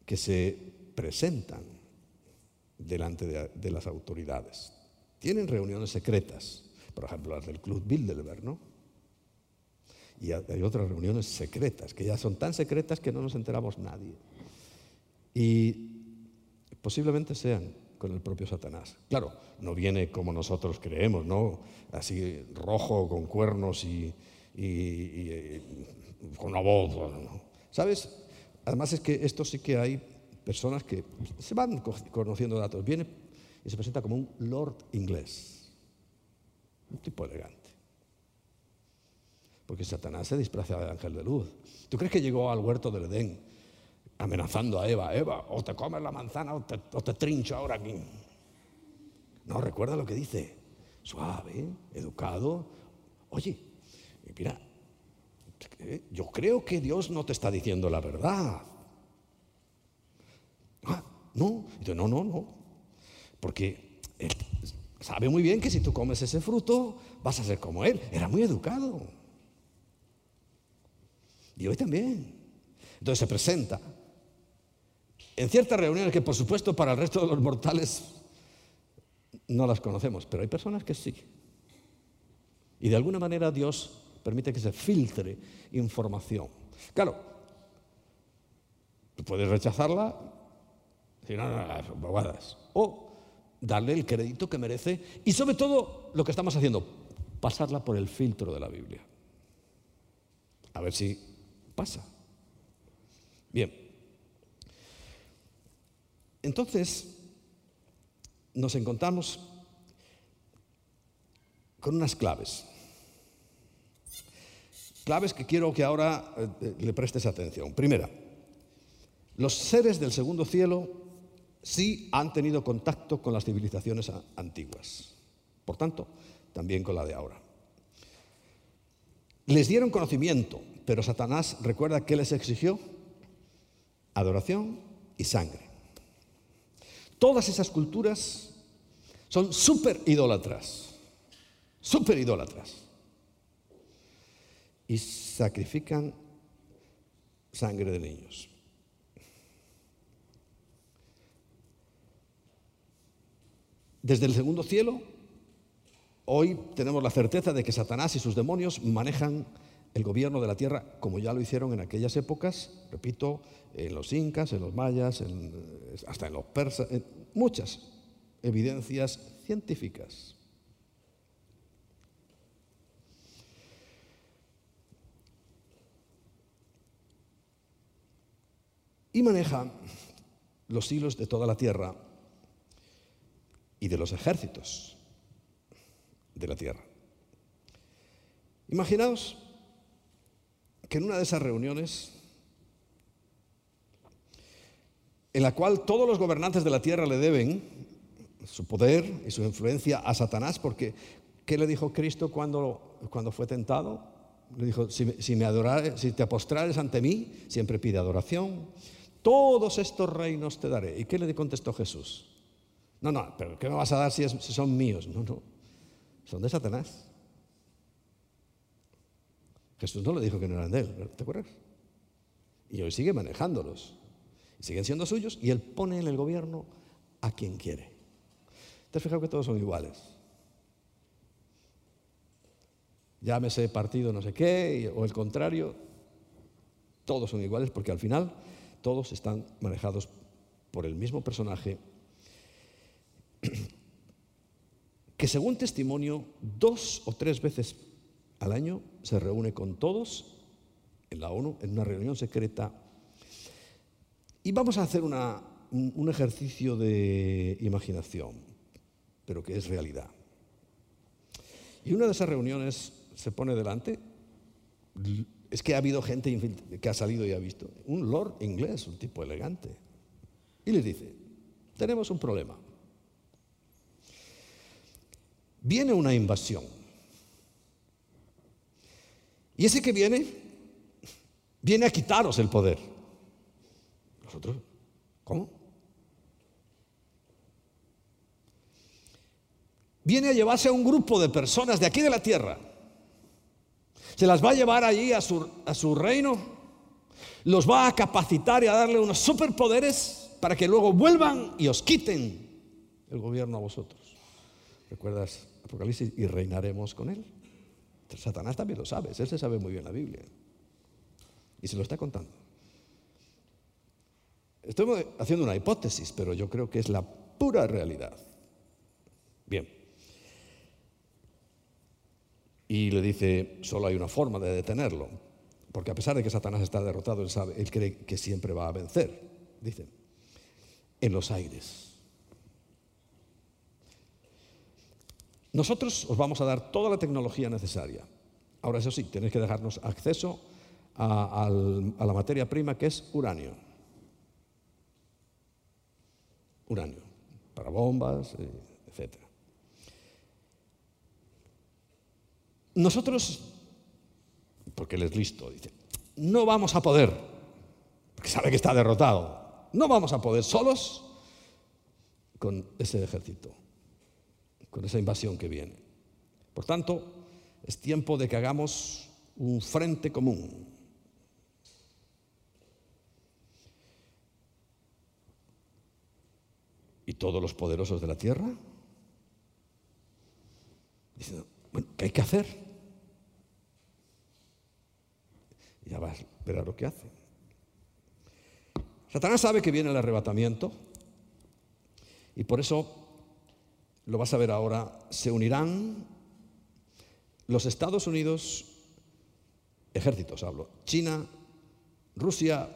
que se presentan delante de, las autoridades. Tienen reuniones secretas por ejemplo las del Club Bilderberg, ¿no? Y hay otras reuniones secretas, que ya son tan secretas que no nos enteramos nadie. Y posiblemente sean con el propio Satanás. Claro, no viene como nosotros creemos, ¿no? Así rojo, con cuernos y, con una voz. ¿Sabes? Además es que esto sí que hay personas que se van conociendo datos. Viene y se presenta como un lord inglés un tipo elegante. Porque Satanás se disfraza de ángel de luz. ¿Tú crees que llegó al huerto del Edén amenazando a Eva? Eva, o te comes la manzana o te, trincho ahora aquí. No, recuerda lo que dice. Suave, educado. Oye, mira, yo creo que Dios no te está diciendo la verdad. Ah, no, no, no, no. Porque él sabe muy bien que si tú comes ese fruto vas a ser como él. Era muy educado. Y hoy también. Entonces se presenta en ciertas reuniones que por supuesto para el resto de los mortales no las conocemos, pero hay personas que sí. Y de alguna manera Dios permite que se filtre información. Claro, tú puedes rechazarla, decir, no, no, bobadas. O darle el crédito que merece y sobre todo lo que estamos haciendo, pasarla por el filtro de la Biblia. A ver si pasa. Bien. Entonces, nos encontramos con unas claves. Claves que quiero que ahora eh, le prestes atención. Primera, los seres del segundo cielo sí han tenido contacto con las civilizaciones antiguas. Por tanto, también con la de ahora. Les dieron conocimiento, pero Satanás recuerda que les exigió adoración y sangre. Todas esas culturas son súper idólatras, súper idólatras. Y sacrifican sangre de niños. Desde el segundo cielo, hoy tenemos la certeza de que Satanás y sus demonios manejan el gobierno de la tierra como ya lo hicieron en aquellas épocas, repito, en los incas, en los mayas, hasta en los persas, muchas evidencias científicas. Y maneja los hilos de toda la tierra y de los ejércitos de la tierra. Imaginaos que en una de esas reuniones, en la cual todos los gobernantes de la tierra le deben su poder y su influencia a Satanás, porque ¿qué le dijo Cristo cuando, cuando fue tentado? Le dijo, si, si me adorares, si te apostrares ante mí, siempre pide adoración, todos estos reinos te daré. ¿Y qué le contestó Jesús? No, no, pero ¿qué me vas a dar si, son míos? No, no, son de Satanás. Jesús no le dijo que no eran de él, ¿te acuerdas? Y hoy sigue manejándolos. siguen siendo suyos y él pone en el gobierno a quien quiere. ¿Te has fijado que todos son iguales? Llámese partido no sé qué o el contrario, todos son iguales porque al final todos están manejados por el mismo personaje [clears throat] que según testimonio dos o tres veces al año se reúne con todos en la ONU en una reunión secreta y vamos a hacer un ejercicio de imaginación, pero que es realidad. Y una de esas reuniones se pone delante, es que ha habido gente que ha salido y ha visto, un lord inglés, un tipo elegante, y les dice, tenemos un problema. Viene una invasión y ese que viene, viene a quitaros el poder. Nosotros, ¿cómo? Viene a llevarse a un grupo de personas de aquí de la tierra. Se las va a llevar allí a su, a su reino. Los va a capacitar y a darle unos superpoderes para que luego vuelvan y os quiten el gobierno a vosotros. ¿Recuerdas Apocalipsis? Y reinaremos con él. Satanás también lo sabe, él se sabe muy bien la Biblia. Y se lo está contando. Estoy haciendo una hipótesis, pero yo creo que es la pura realidad. Bien. Y le dice, solo hay una forma de detenerlo, porque a pesar de que Satanás está derrotado, él sabe, él cree que siempre va a vencer. Dice, en los aires. Nosotros os vamos a dar toda la tecnología necesaria. Ahora, eso sí, tenéis que dejarnos acceso a, la materia prima que es uranio. Uranio, para bombas, eh, etc. Nosotros, porque él es listo, dice, no vamos a poder, porque sabe que está derrotado, no vamos a poder solos con ese ejército, con esa invasión que viene. Por tanto, es tiempo de que hagamos un frente común. ¿Y todos los poderosos de la tierra? Diciendo, bueno, ¿qué hay que hacer? Ya va a ver lo que hace. Satanás sabe que viene el arrebatamiento y por eso, lo vas a ver ahora, se unirán los Estados Unidos, ejércitos hablo, China, Rusia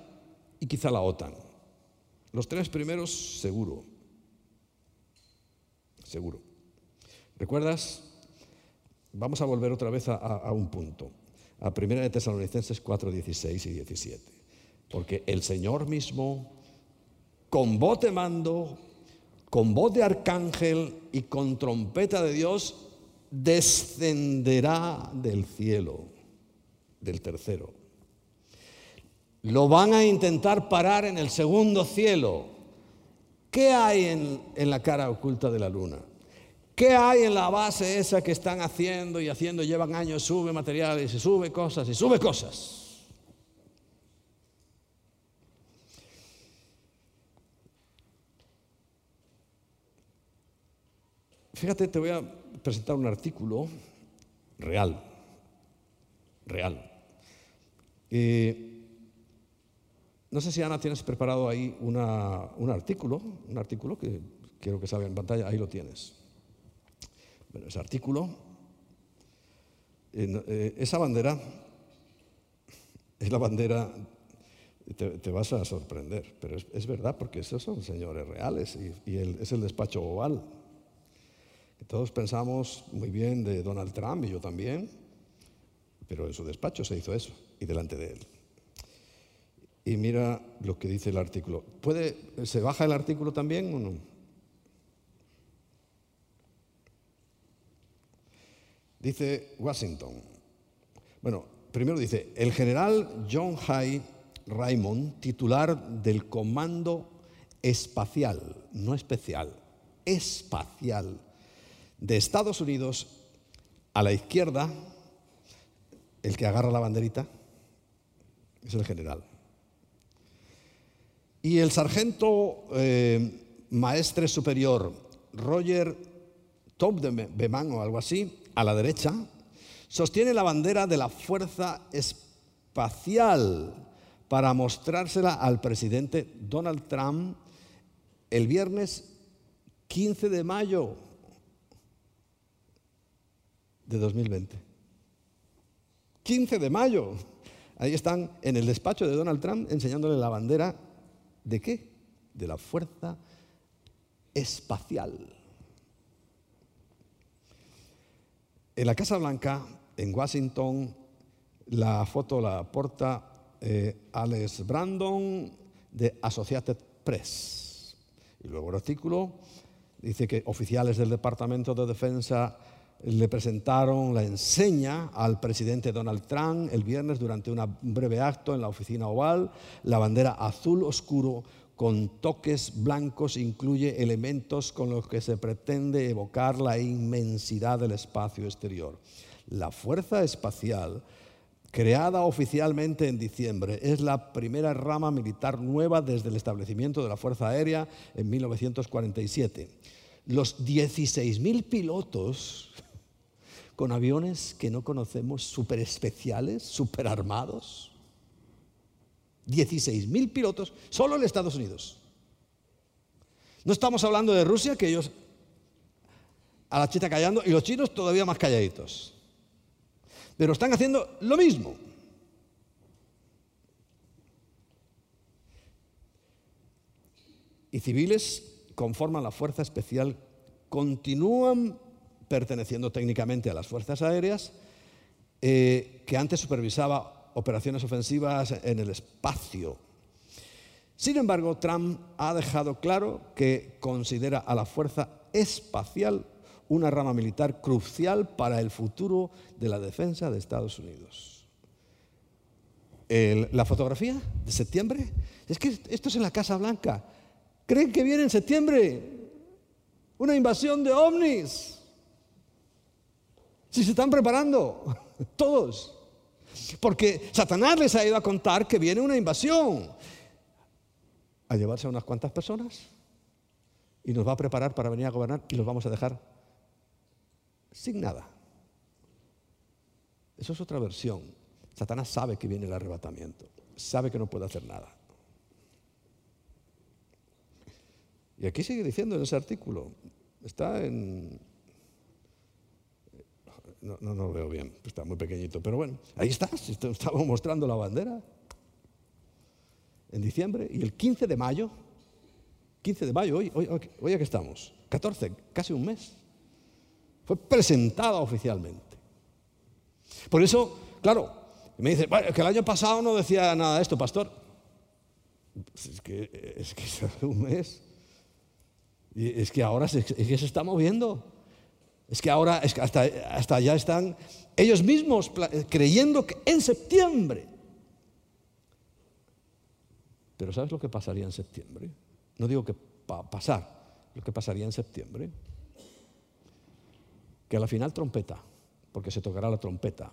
y quizá la OTAN. Los tres primeros seguro, seguro. ¿Recuerdas? Vamos a volver otra vez a, un punto, a 1 de Tesalonicenses 4, 16 y 17. Porque el Señor mismo, con voz de mando, con voz de arcángel y con trompeta de Dios, descenderá del cielo, del tercero. Lo van a intentar parar en el segundo cielo. ¿Qué hay en la cara oculta de la luna? ¿Qué hay en la base esa que están haciendo y haciendo? Llevan años, sube materiales y sube cosas y sube cosas. Fíjate, te voy a presentar un artículo real, real. Eh, no sé si Ana tienes preparado ahí un artículo, un artículo que quiero que salga en pantalla, ahí lo tienes. Bueno, ese artículo, eh, esa bandera es la bandera, te, vas a sorprender, pero es, verdad porque esos son señores reales y, es el despacho oval. Todos pensamos muy bien de Donald Trump y yo también, pero en su despacho se hizo eso y delante de él. Y mira lo que dice el artículo. ¿Puede, ¿Se baja el artículo también o no? Dice Washington. Bueno, primero dice, el general John Hay Raymond, titular del Comando Espacial, no especial, espacial de Estados Unidos a la izquierda, el que agarra la banderita, es el general. Y el sargento eh, maestre superior, Roger Beman o algo así, a la derecha, sostiene la bandera de la Fuerza Espacial para mostrársela al presidente Donald Trump el viernes 15 de mayo de 2020. 15 de mayo. Ahí están en el despacho de Donald Trump enseñándole la bandera de qué? De la fuerza espacial. En la Casa Blanca, en Washington, la foto la aporta eh, Alex Brandon de Associated Press. Y luego el artículo dice que oficiales del Departamento de Defensa le presentaron la enseña al presidente Donald Trump el viernes durante un breve acto en la oficina oval. La bandera azul oscuro con toques blancos incluye elementos con los que se pretende evocar la inmensidad del espacio exterior. La Fuerza Espacial, creada oficialmente en diciembre, es la primera rama militar nueva desde el establecimiento de la Fuerza Aérea en 1947. Los 16.000 pilotos con aviones que no conocemos, súper especiales, súper armados. 16.000 pilotos solo en Estados Unidos. No estamos hablando de Rusia, que ellos a la chita callando, y los chinos todavía más calladitos. Pero están haciendo lo mismo. Y civiles conforman la fuerza especial, continúan perteneciendo técnicamente a las Fuerzas Aéreas, eh, que antes supervisaba operaciones ofensivas en el espacio. Sin embargo, Trump ha dejado claro que considera a la Fuerza Espacial una rama militar crucial para el futuro de la defensa de Estados Unidos. la fotografía de septiembre, es que esto es en la Casa Blanca. ¿Creen que viene en septiembre? Una invasión de ovnis. Si se están preparando, [laughs] todos. Porque Satanás les ha ido a contar que viene una invasión. A llevarse a unas cuantas personas y nos va a preparar para venir a gobernar y los vamos a dejar sin nada. Eso es otra versión. Satanás sabe que viene el arrebatamiento, sabe que no puede hacer nada. Y aquí sigue diciendo en ese artículo, está en... No, no, lo veo bien, está muy pequeñito, pero bueno, ahí está, estamos mostrando la bandera en diciembre y el 15 de mayo, 15 de mayo, hoy, hoy, hoy aquí estamos, 14, casi un mes, fue presentada oficialmente. Por eso, claro, me dice, bueno, que el año pasado no decía nada de esto, pastor. Es que, es que [laughs] hace un mes. Y es que ahora se, que se está moviendo. Es que ahora es que hasta, hasta ya están ellos mismos creyendo que en septiembre. Pero ¿sabes lo que pasaría en septiembre? No digo que pasar, lo que pasaría en septiembre. Que a la final trompeta, porque se tocará la trompeta.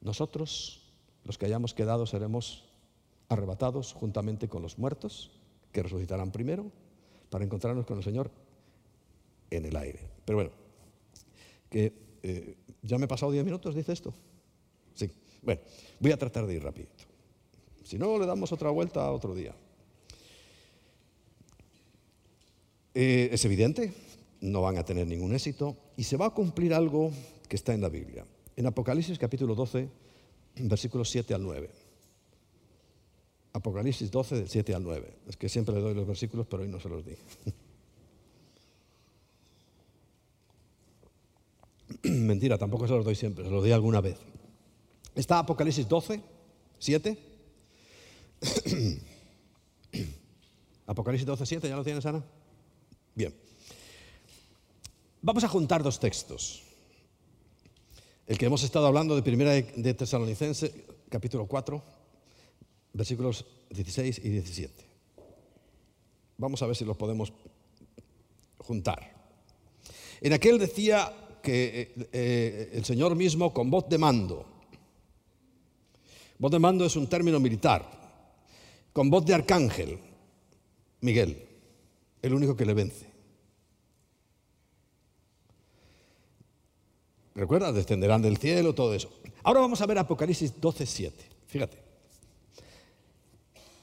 Nosotros, los que hayamos quedado, seremos arrebatados juntamente con los muertos, que resucitarán primero, para encontrarnos con el Señor en el aire. Pero bueno, que eh, ya me he pasado 10 minutos, dice esto. Sí, bueno, voy a tratar de ir rapidito. Si no, le damos otra vuelta a otro día. Eh, es evidente, no van a tener ningún éxito y se va a cumplir algo que está en la Biblia. En Apocalipsis capítulo 12, versículos 7 al 9. Apocalipsis 12, del 7 al 9. Es que siempre le doy los versículos, pero hoy no se los di. [laughs] [clears throat] Mentira, tampoco se los doy siempre, se los doy alguna vez. Está Apocalipsis 12, 7. [clears throat] Apocalipsis 12, 7, ¿ya lo tienes, Ana? Bien. Vamos a juntar dos textos. El que hemos estado hablando de Primera de Tesalonicense, capítulo 4, versículos 16 y 17. Vamos a ver si los podemos juntar. En aquel decía que eh, eh, el Señor mismo con voz de mando, voz de mando es un término militar, con voz de arcángel, Miguel, el único que le vence. ¿Recuerdas? Descenderán del cielo, todo eso. Ahora vamos a ver Apocalipsis 12, 7. Fíjate.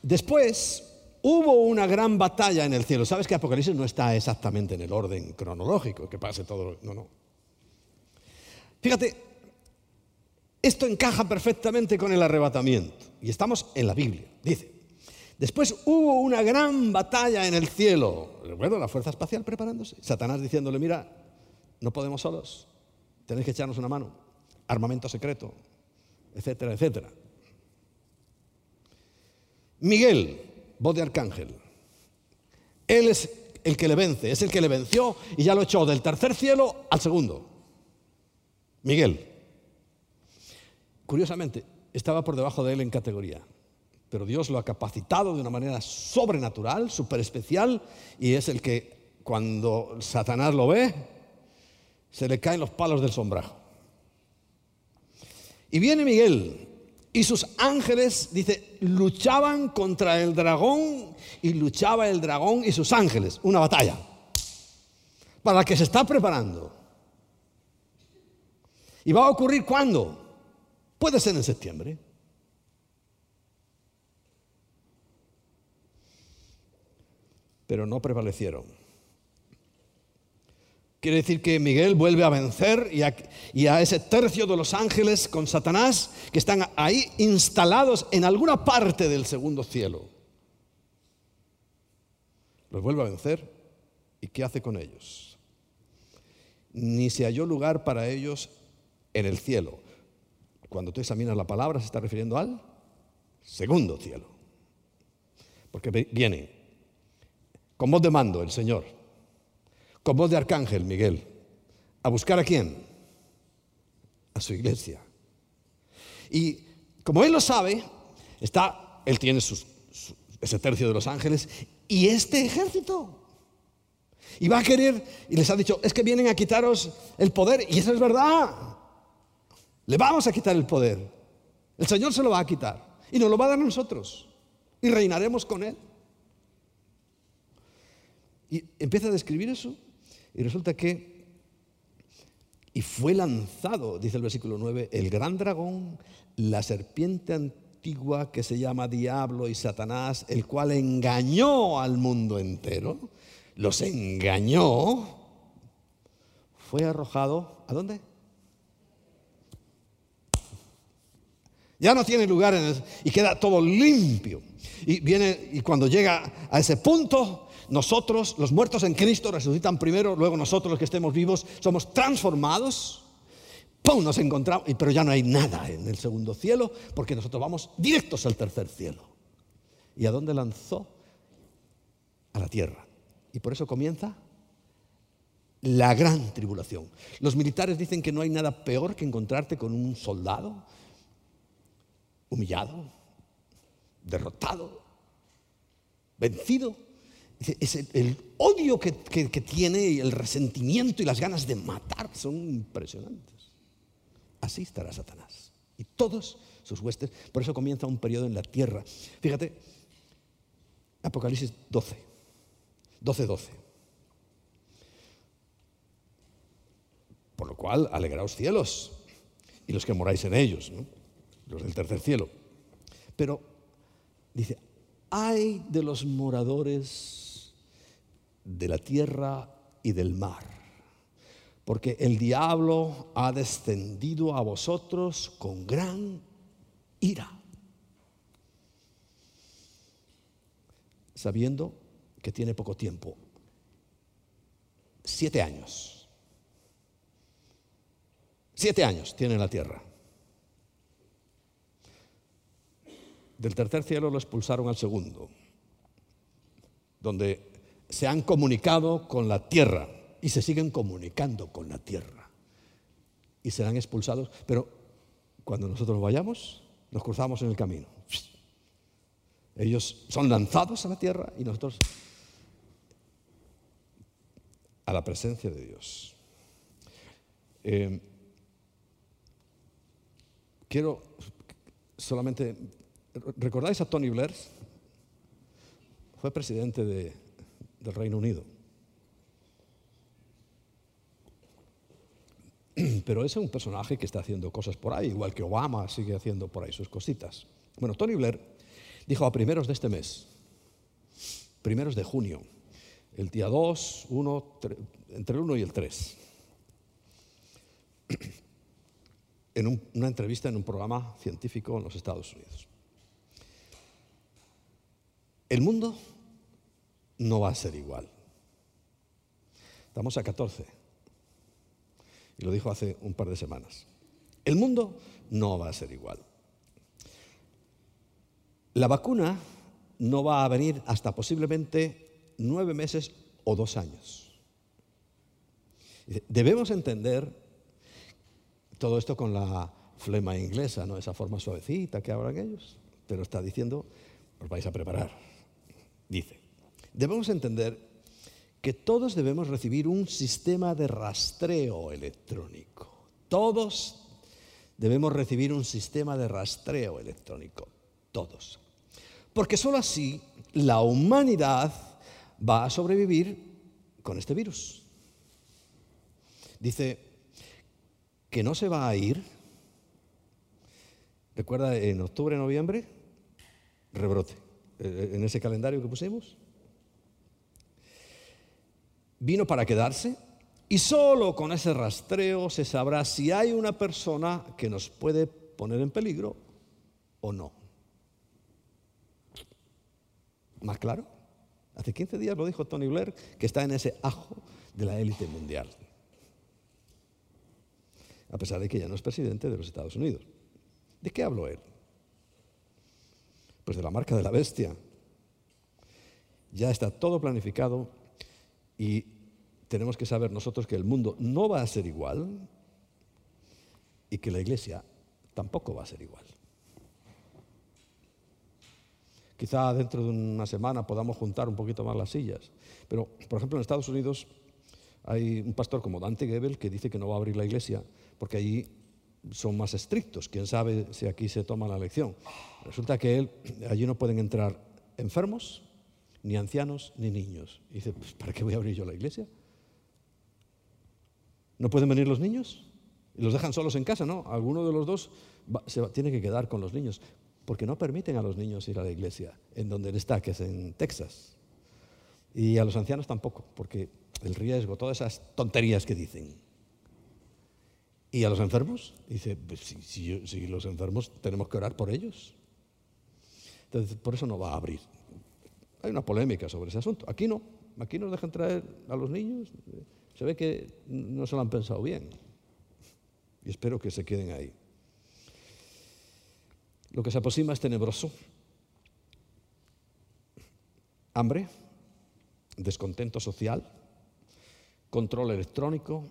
Después hubo una gran batalla en el cielo. Sabes que Apocalipsis no está exactamente en el orden cronológico, que pase todo. No, no. Fíjate, esto encaja perfectamente con el arrebatamiento. Y estamos en la Biblia. Dice, después hubo una gran batalla en el cielo. Recuerdo la fuerza espacial preparándose. Satanás diciéndole, mira, no podemos solos, tenéis que echarnos una mano. Armamento secreto, etcétera, etcétera. Miguel, voz de arcángel. Él es el que le vence, es el que le venció y ya lo echó del tercer cielo al segundo. Miguel. Curiosamente, estaba por debajo de él en categoría, pero Dios lo ha capacitado de una manera sobrenatural, súper especial, y es el que cuando Satanás lo ve, se le caen los palos del sombrajo. Y viene Miguel, y sus ángeles, dice, luchaban contra el dragón y luchaba el dragón y sus ángeles. Una batalla. Para la que se está preparando. ¿Y va a ocurrir cuándo? Puede ser en septiembre. Pero no prevalecieron. Quiere decir que Miguel vuelve a vencer y a, ese tercio de los ángeles con Satanás que están ahí instalados en alguna parte del segundo cielo. Los vuelve a vencer y ¿qué hace con ellos? Ni se halló lugar para ellos en el cielo. Cuando tú examinas la palabra se está refiriendo al segundo cielo. Porque viene con voz de mando el Señor con voz de arcángel Miguel. ¿A buscar a quién? A su iglesia. Y como él lo sabe, está, él tiene ese tercio de los ángeles y este ejército. Y va a querer, y les ha dicho, es que vienen a quitaros el poder, y eso es verdad. Le vamos a quitar el poder. El Señor se lo va a quitar, y nos lo va a dar a nosotros, y reinaremos con Él. Y empieza a describir eso, y resulta que, y fue lanzado, dice el versículo 9, el gran dragón, la serpiente antigua que se llama Diablo y Satanás, el cual engañó al mundo entero los engañó, fue arrojado, ¿a dónde? Ya no tiene lugar en y queda todo limpio. Y viene y cuando llega a ese punto, nosotros, los muertos en Cristo, resucitan primero, luego nosotros los que estemos vivos somos transformados. ¡Pum! Nos encontramos, pero ya no hay nada en el segundo cielo, porque nosotros vamos directos al tercer cielo. ¿Y a dónde lanzó? A la tierra. Y por eso comienza la gran tribulación. Los militares dicen que no hay nada peor que encontrarte con un soldado humillado, derrotado, vencido. El, odio que, tiene y el resentimiento y las ganas de matar son impresionantes. Así estará Satanás. Y todos sus huestes. Por eso comienza un periodo en la tierra. Fíjate, Apocalipsis 12. 12:12. Por lo cual, alegraos cielos y los que moráis en ellos, los del tercer cielo. Pero dice, hay de los moradores de la tierra y del mar, porque el diablo ha descendido a vosotros con gran ira, sabiendo que tiene poco tiempo. Siete años. Siete años tiene la tierra. Del tercer cielo lo expulsaron al segundo, donde se han comunicado con la tierra y se siguen comunicando con la tierra. Y serán expulsados, pero cuando nosotros vayamos, nos cruzamos en el camino. Ellos son lanzados a la tierra y nosotros a la presencia de Dios. Eh, quiero solamente, ¿recordáis a Tony Blair? Fue presidente del Reino Unido. [clears throat] Pero es un personaje que está haciendo cosas por ahí, igual que Obama sigue haciendo por ahí sus cositas. Bueno, Tony Blair dijo a primeros de este mes, primeros de junio, el día 2, 1, entre el 1 y el 3. [clears throat] En una entrevista en un programa científico en los Estados Unidos. El mundo no va a ser igual. Estamos a 14. Y lo dijo hace un par de semanas. El mundo no va a ser igual. La vacuna no va a venir hasta posiblemente nueve meses o dos años. Debemos entender todo esto con la flema inglesa, ¿no? esa forma suavecita que hablan ellos, pero está diciendo, os vais a preparar. Dice, debemos entender que todos debemos recibir un sistema de rastreo electrónico. Todos debemos recibir un sistema de rastreo electrónico. Todos. Porque sólo así la humanidad va a sobrevivir con este virus. Dice que no se va a ir. ¿Recuerda en octubre, noviembre? Rebrote. Eh, en ese calendario que pusimos. Vino para quedarse y solo con ese rastreo se sabrá si hay una persona que nos puede poner en peligro o no. ¿Más claro? Hace 15 días lo dijo Tony Blair, que está en ese ajo de la élite mundial. A pesar de que ya no es presidente de los Estados Unidos. ¿De qué habló él? Pues de la marca de la bestia. Ya está todo planificado y tenemos que saber nosotros que el mundo no va a ser igual y que la iglesia tampoco va a ser igual. Quizá dentro de una semana podamos juntar un poquito más las sillas. Pero, por ejemplo, en Estados Unidos hay un pastor como Dante Gebel que dice que no va a abrir la iglesia porque allí son más estrictos. Quién sabe si aquí se toma la lección. Resulta que allí no pueden entrar enfermos, ni ancianos, ni niños. Y dice, pues, ¿para qué voy a abrir yo la iglesia? ¿No pueden venir los niños? Y los dejan solos en casa, ¿no? Alguno de los dos se tiene que quedar con los niños porque no permiten a los niños ir a la iglesia, en donde él está, que es en Texas. Y a los ancianos tampoco, porque el riesgo, todas esas tonterías que dicen. Y a los enfermos, dice, pues si, si, los enfermos tenemos que orar por ellos. Entonces, por eso no va a abrir. Hay una polémica sobre ese asunto. Aquí no, aquí nos dejan traer a los niños. Se ve que no se lo han pensado bien. Y espero que se queden ahí. Lo que se aproxima es tenebroso. Hambre, descontento social, control electrónico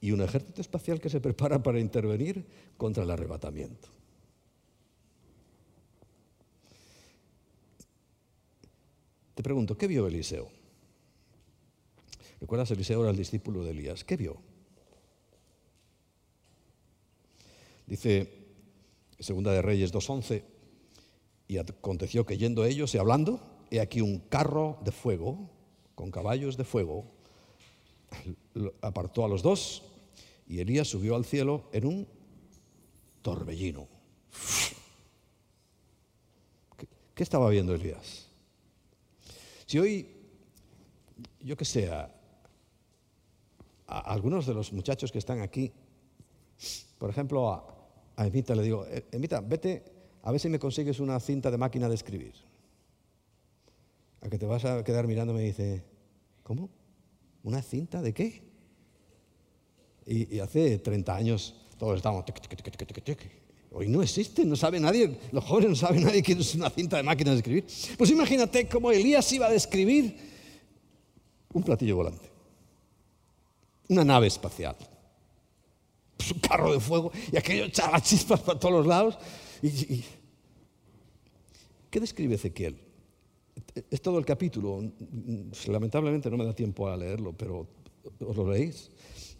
y un ejército espacial que se prepara para intervenir contra el arrebatamiento. Te pregunto, ¿qué vio Eliseo? ¿Recuerdas? Eliseo era el discípulo de Elías. ¿Qué vio? Dice Segunda de Reyes 2.11, y aconteció que yendo ellos y hablando, he aquí un carro de fuego, con caballos de fuego, apartó a los dos, y Elías subió al cielo en un torbellino. ¿Qué, estaba viendo Elías? Si hoy, yo que sé, a algunos de los muchachos que están aquí, por ejemplo, a, a Emita le digo, eh, Emita, vete a ver si me consigues una cinta de máquina de escribir. A que te vas a quedar mirándome y dice, ¿cómo? ¿Una cinta de qué? Y, hace 30 años todos estábamos... Hoy no existe, no sabe nadie, los jóvenes no saben nadie qué es una cinta de máquina de escribir. Pues imagínate cómo Elías iba a describir un platillo volante, una nave espacial un carro de fuego y aquello echaba chispas para todos los lados. Y, ¿Qué describe Ezequiel? Es todo el capítulo. Lamentablemente no me da tiempo a leerlo, pero os lo leéis.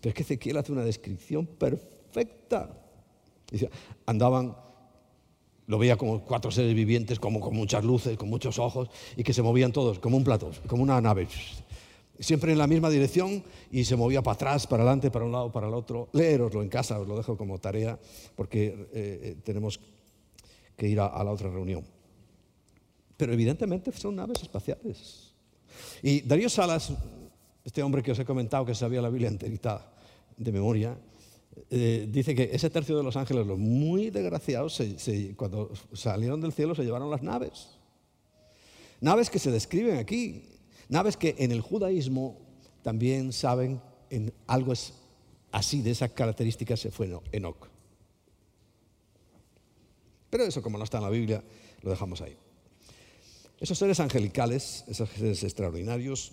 Pero es que Ezequiel hace una descripción perfecta. Dice, andaban, lo veía como cuatro seres vivientes, como con muchas luces, con muchos ojos, y que se movían todos, como un plato, como una nave siempre en la misma dirección y se movía para atrás, para adelante, para un lado, para el otro. Leeroslo en casa, os lo dejo como tarea porque eh, eh, tenemos que ir a, la otra reunión. Pero evidentemente son naves espaciales. Y Darío Salas, este hombre que os he comentado que sabía la Biblia enterita de memoria, eh, dice que ese tercio de los ángeles, los muy desgraciados, cuando salieron del cielo se llevaron las naves. Naves que se describen aquí, Naves que en el judaísmo también saben en algo así, de esas características se fue Enoch. Pero eso, como no está en la Biblia, lo dejamos ahí. Esos seres angelicales, esos seres extraordinarios,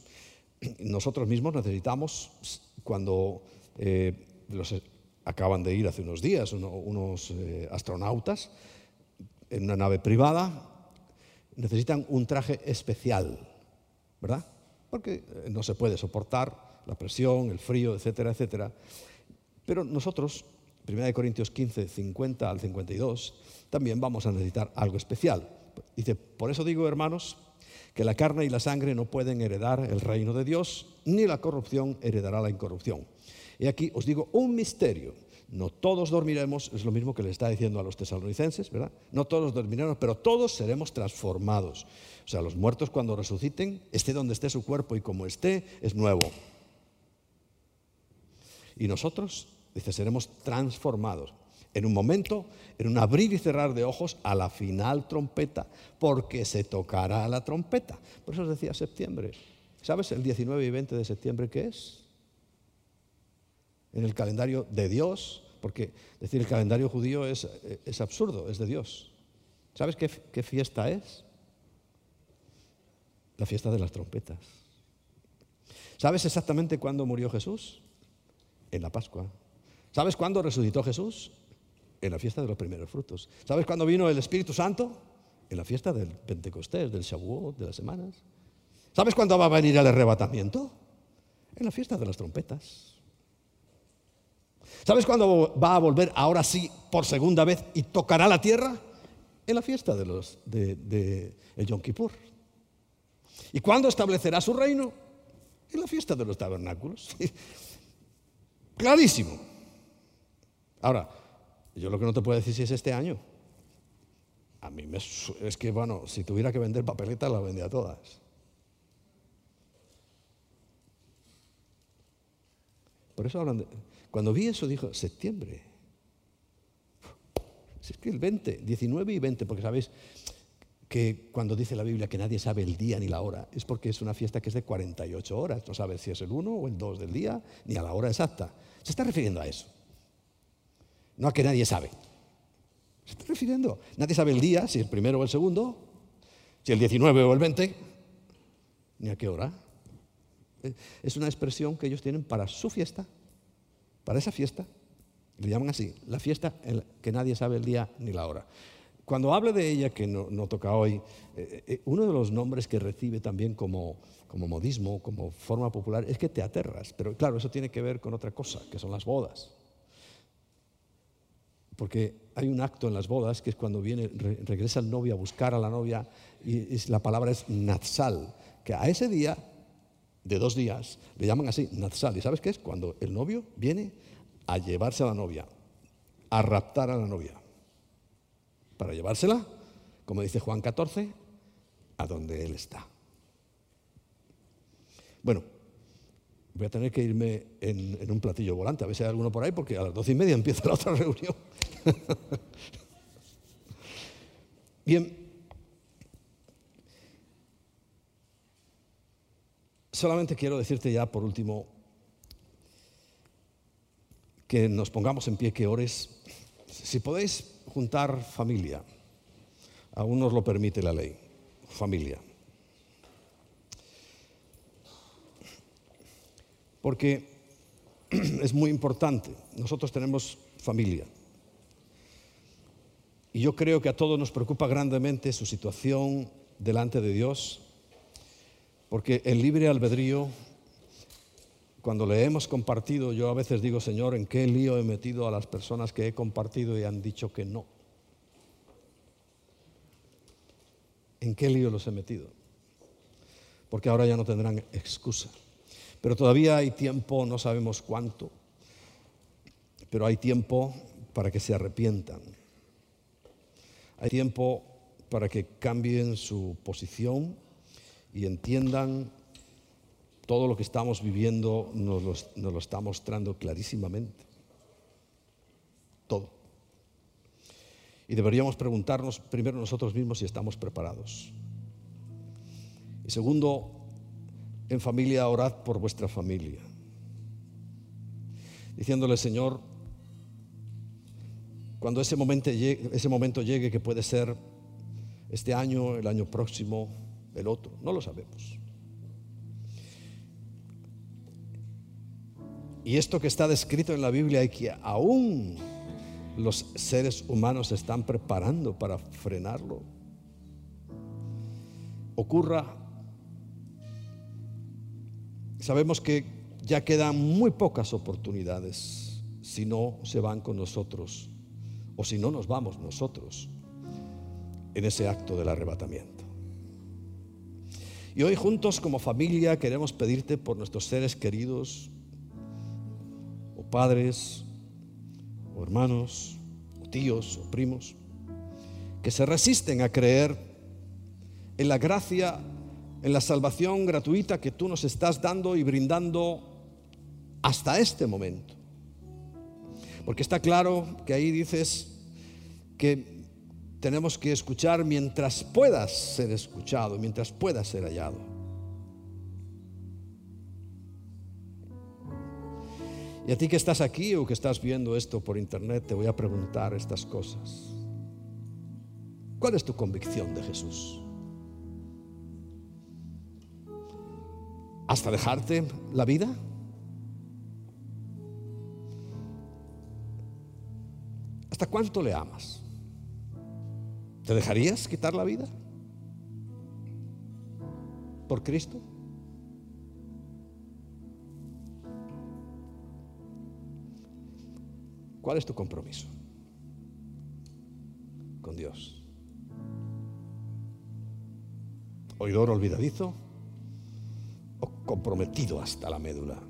[clears throat] nosotros mismos necesitamos, cuando eh, los acaban de ir hace unos días unos eh, astronautas en una nave privada, necesitan un traje especial ¿verdad? Porque eh, no se puede soportar la presión, el frío, etcétera, etcétera. Pero nosotros, 1 Corintios 15, 50 al 52, también vamos a necesitar algo especial. Dice, por eso digo, hermanos, que la carne y la sangre no pueden heredar el reino de Dios, ni la corrupción heredará la incorrupción. Y aquí os digo un misterio. No todos dormiremos, es lo mismo que le está diciendo a los tesalonicenses, ¿verdad? No todos dormiremos, pero todos seremos transformados. O sea, los muertos cuando resuciten, esté donde esté su cuerpo y como esté, es nuevo. Y nosotros, dice, seremos transformados. En un momento, en un abrir y cerrar de ojos, a la final trompeta, porque se tocará la trompeta. Por eso os decía septiembre. ¿Sabes el 19 y 20 de septiembre qué es? En el calendario de Dios, porque decir el calendario judío es, es absurdo, es de Dios. ¿Sabes qué, qué fiesta es? la fiesta de las trompetas. ¿Sabes exactamente cuándo murió Jesús? En la Pascua. ¿Sabes cuándo resucitó Jesús? En la fiesta de los primeros frutos. ¿Sabes cuándo vino el Espíritu Santo? En la fiesta del Pentecostés, del Shavuot, de las semanas. ¿Sabes cuándo va a venir el arrebatamiento? En la fiesta de las trompetas. ¿Sabes cuándo va a volver ahora sí por segunda vez y tocará la tierra? En la fiesta de los de, el Yom Kippur. ¿Y cuándo establecerá su reino? En la fiesta de los tabernáculos. [laughs] Clarísimo. Ahora, yo lo que no te puedo decir si es este año. A mí me, es que, bueno, si tuviera que vender papeletas, las vendía todas. Por eso hablan de, Cuando vi eso, dijo, septiembre. Es que el 20, 19 y 20, porque sabéis que cuando dice la Biblia que nadie sabe el día ni la hora, es porque es una fiesta que es de 48 horas. No sabes si es el 1 o el 2 del día, ni a la hora exacta. Se está refiriendo a eso. No a que nadie sabe. Se está refiriendo. Nadie sabe el día, si el primero o el segundo, si el 19 o el 20, ni a qué hora. Es una expresión que ellos tienen para su fiesta, para esa fiesta. Le llaman así, la fiesta que nadie sabe el día ni la hora. Cuando hablo de ella, que no, toca hoy, eh, eh, uno de los nombres que recibe también como, como modismo, como forma popular, es que te aterras. Pero claro, eso tiene que ver con otra cosa, que son las bodas. Porque hay un acto en las bodas que es cuando viene, regresa el novio a buscar a la novia y la palabra es nazal, que a ese día de dos días le llaman así, nazal. ¿Y sabes qué es? Cuando el novio viene a llevarse a la novia, a raptar a la novia para llevársela, como dice Juan 14, a donde Él está. Bueno, voy a tener que irme en, un platillo volante, a ver si hay alguno por ahí, porque a las doce y media [laughs] empieza la otra reunión. [laughs] Bien, solamente quiero decirte ya por último que nos pongamos en pie, que ores. Si podéis juntar familia. Aún nos lo permite la ley. Familia. Porque [clears throat] es muy importante. Nosotros tenemos familia. Y yo creo que a todos nos preocupa grandemente su situación delante de Dios, porque el libre albedrío cuando le hemos compartido, yo a veces digo, Señor, ¿en qué lío he metido a las personas que he compartido y han dicho que no? ¿En qué lío los he metido? Porque ahora ya no tendrán excusa. Pero todavía hay tiempo, no sabemos cuánto, pero hay tiempo para que se arrepientan. Hay tiempo para que cambien su posición y entiendan todo lo que estamos viviendo nos lo, está mostrando clarísimamente. Todo. Y deberíamos preguntarnos primero nosotros mismos si estamos preparados. Y segundo, en familia, orad por vuestra familia. Diciéndole, Señor, cuando ese momento, llegue, que puede ser este año, el año próximo, el otro, no lo sabemos. Y esto que está descrito en la Biblia y que aún los seres humanos se están preparando para frenarlo, ocurra, sabemos que ya quedan muy pocas oportunidades si no se van con nosotros o si no nos vamos nosotros en ese acto del arrebatamiento. Y hoy juntos como familia queremos pedirte por nuestros seres queridos, padres, o hermanos, o tíos, o primos, que se resisten a creer en la gracia, en la salvación gratuita que tú nos estás dando y brindando hasta este momento. Porque está claro que ahí dices que tenemos que escuchar mientras puedas ser escuchado, mientras puedas ser hallado. Y a ti que estás aquí o que estás viendo esto por internet, te voy a preguntar estas cosas. ¿Cuál es tu convicción de Jesús? ¿Hasta dejarte la vida? ¿Hasta cuánto le amas? ¿Te dejarías quitar la vida? ¿Por Cristo? ¿Cuál es tu compromiso con Dios? ¿Oidor olvidadizo o comprometido hasta la médula?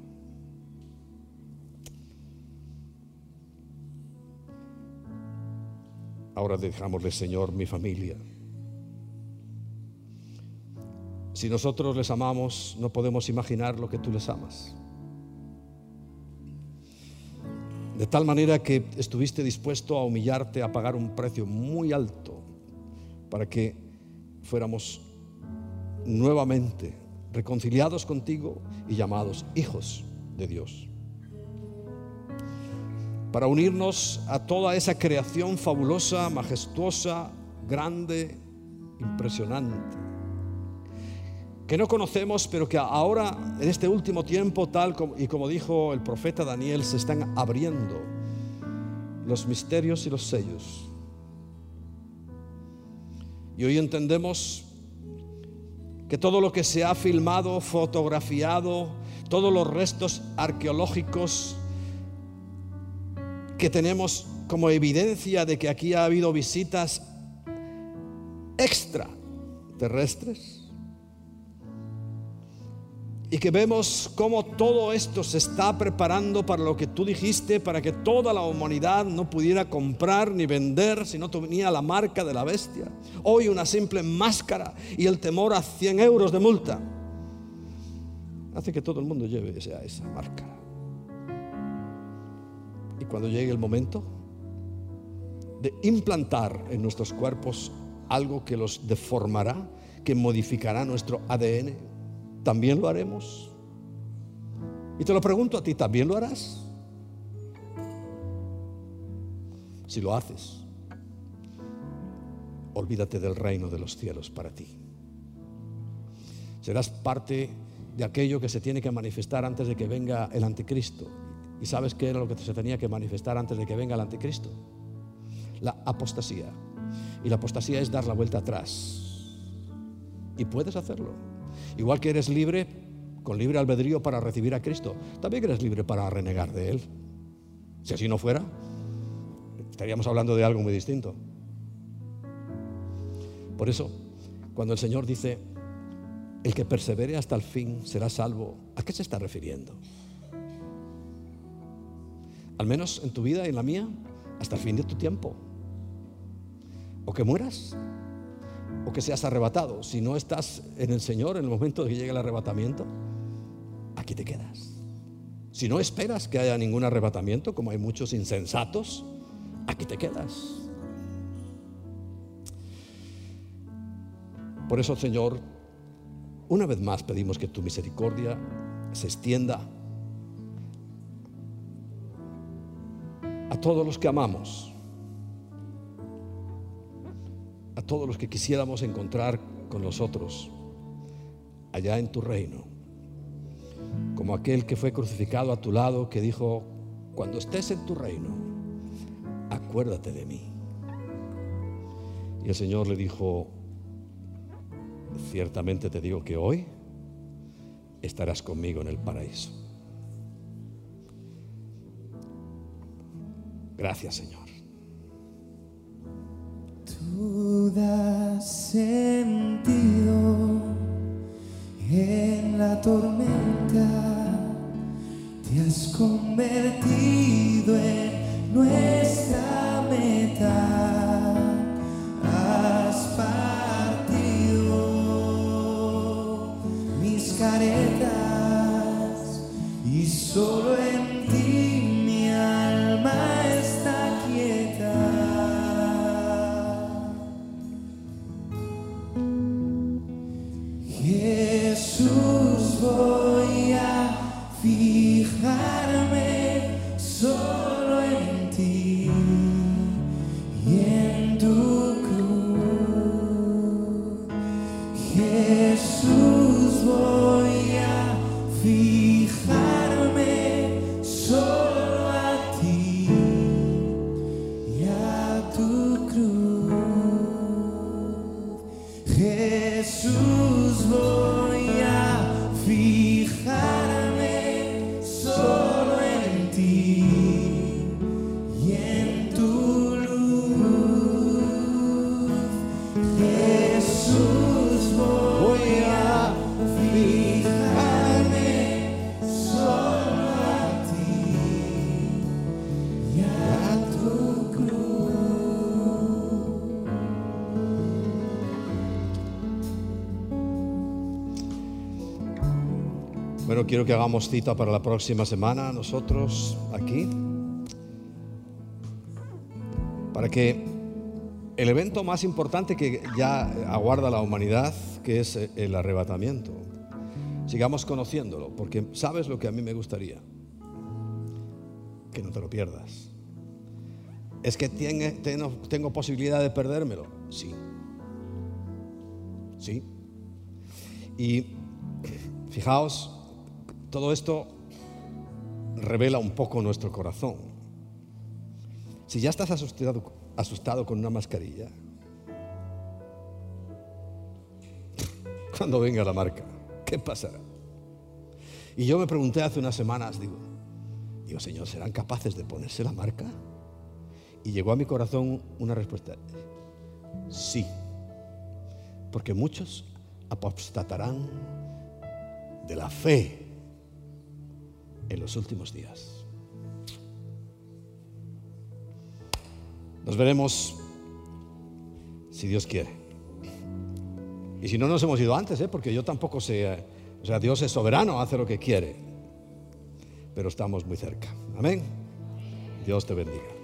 Ahora dejámosle, Señor, mi familia. Si nosotros les amamos, no podemos imaginar lo que tú les amas. De tal manera que estuviste dispuesto a humillarte, a pagar un precio muy alto para que fuéramos nuevamente reconciliados contigo y llamados hijos de Dios. Para unirnos a toda esa creación fabulosa, majestuosa, grande, impresionante que no conocemos, pero que ahora, en este último tiempo, tal y como dijo el profeta Daniel, se están abriendo los misterios y los sellos. Y hoy entendemos que todo lo que se ha filmado, fotografiado, todos los restos arqueológicos que tenemos como evidencia de que aquí ha habido visitas extraterrestres, y que vemos cómo todo esto se está preparando para lo que tú dijiste, para que toda la humanidad no pudiera comprar ni vender si no tenía la marca de la bestia. Hoy una simple máscara y el temor a 100 euros de multa hace que todo el mundo lleve esa, esa marca. Y cuando llegue el momento de implantar en nuestros cuerpos algo que los deformará, que modificará nuestro ADN, ¿También lo haremos? Y te lo pregunto a ti, ¿también lo harás? Si lo haces, olvídate del reino de los cielos para ti. Serás parte de aquello que se tiene que manifestar antes de que venga el anticristo. ¿Y sabes qué era lo que se tenía que manifestar antes de que venga el anticristo? La apostasía. Y la apostasía es dar la vuelta atrás. Y puedes hacerlo. Igual que eres libre, con libre albedrío para recibir a Cristo, también eres libre para renegar de Él. Si así no fuera, estaríamos hablando de algo muy distinto. Por eso, cuando el Señor dice, el que persevere hasta el fin será salvo, ¿a qué se está refiriendo? Al menos en tu vida y en la mía, hasta el fin de tu tiempo. O que mueras o que seas arrebatado. Si no estás en el Señor en el momento de que llegue el arrebatamiento, aquí te quedas. Si no esperas que haya ningún arrebatamiento, como hay muchos insensatos, aquí te quedas. Por eso, Señor, una vez más pedimos que tu misericordia se extienda a todos los que amamos a todos los que quisiéramos encontrar con nosotros allá en tu reino, como aquel que fue crucificado a tu lado, que dijo, cuando estés en tu reino, acuérdate de mí. Y el Señor le dijo, ciertamente te digo que hoy estarás conmigo en el paraíso. Gracias Señor. Tú das sentido en la tormenta, te has convertido en nuestra meta, has partido mis caretas y solo quiero que hagamos cita para la próxima semana nosotros aquí. Para que el evento más importante que ya aguarda la humanidad, que es el arrebatamiento, sigamos conociéndolo, porque sabes lo que a mí me gustaría, que no te lo pierdas. ¿Es que tengo, tengo posibilidad de perdérmelo? Sí. Sí. Y fijaos, todo esto revela un poco nuestro corazón. Si ya estás asustado, asustado con una mascarilla, cuando venga la marca, ¿qué pasará? Y yo me pregunté hace unas semanas, digo, digo, Señor, ¿serán capaces de ponerse la marca? Y llegó a mi corazón una respuesta, sí, porque muchos apostatarán de la fe en los últimos días. Nos veremos si Dios quiere. Y si no nos hemos ido antes, ¿eh? porque yo tampoco sé, eh, o sea, Dios es soberano, hace lo que quiere, pero estamos muy cerca. Amén. Dios te bendiga.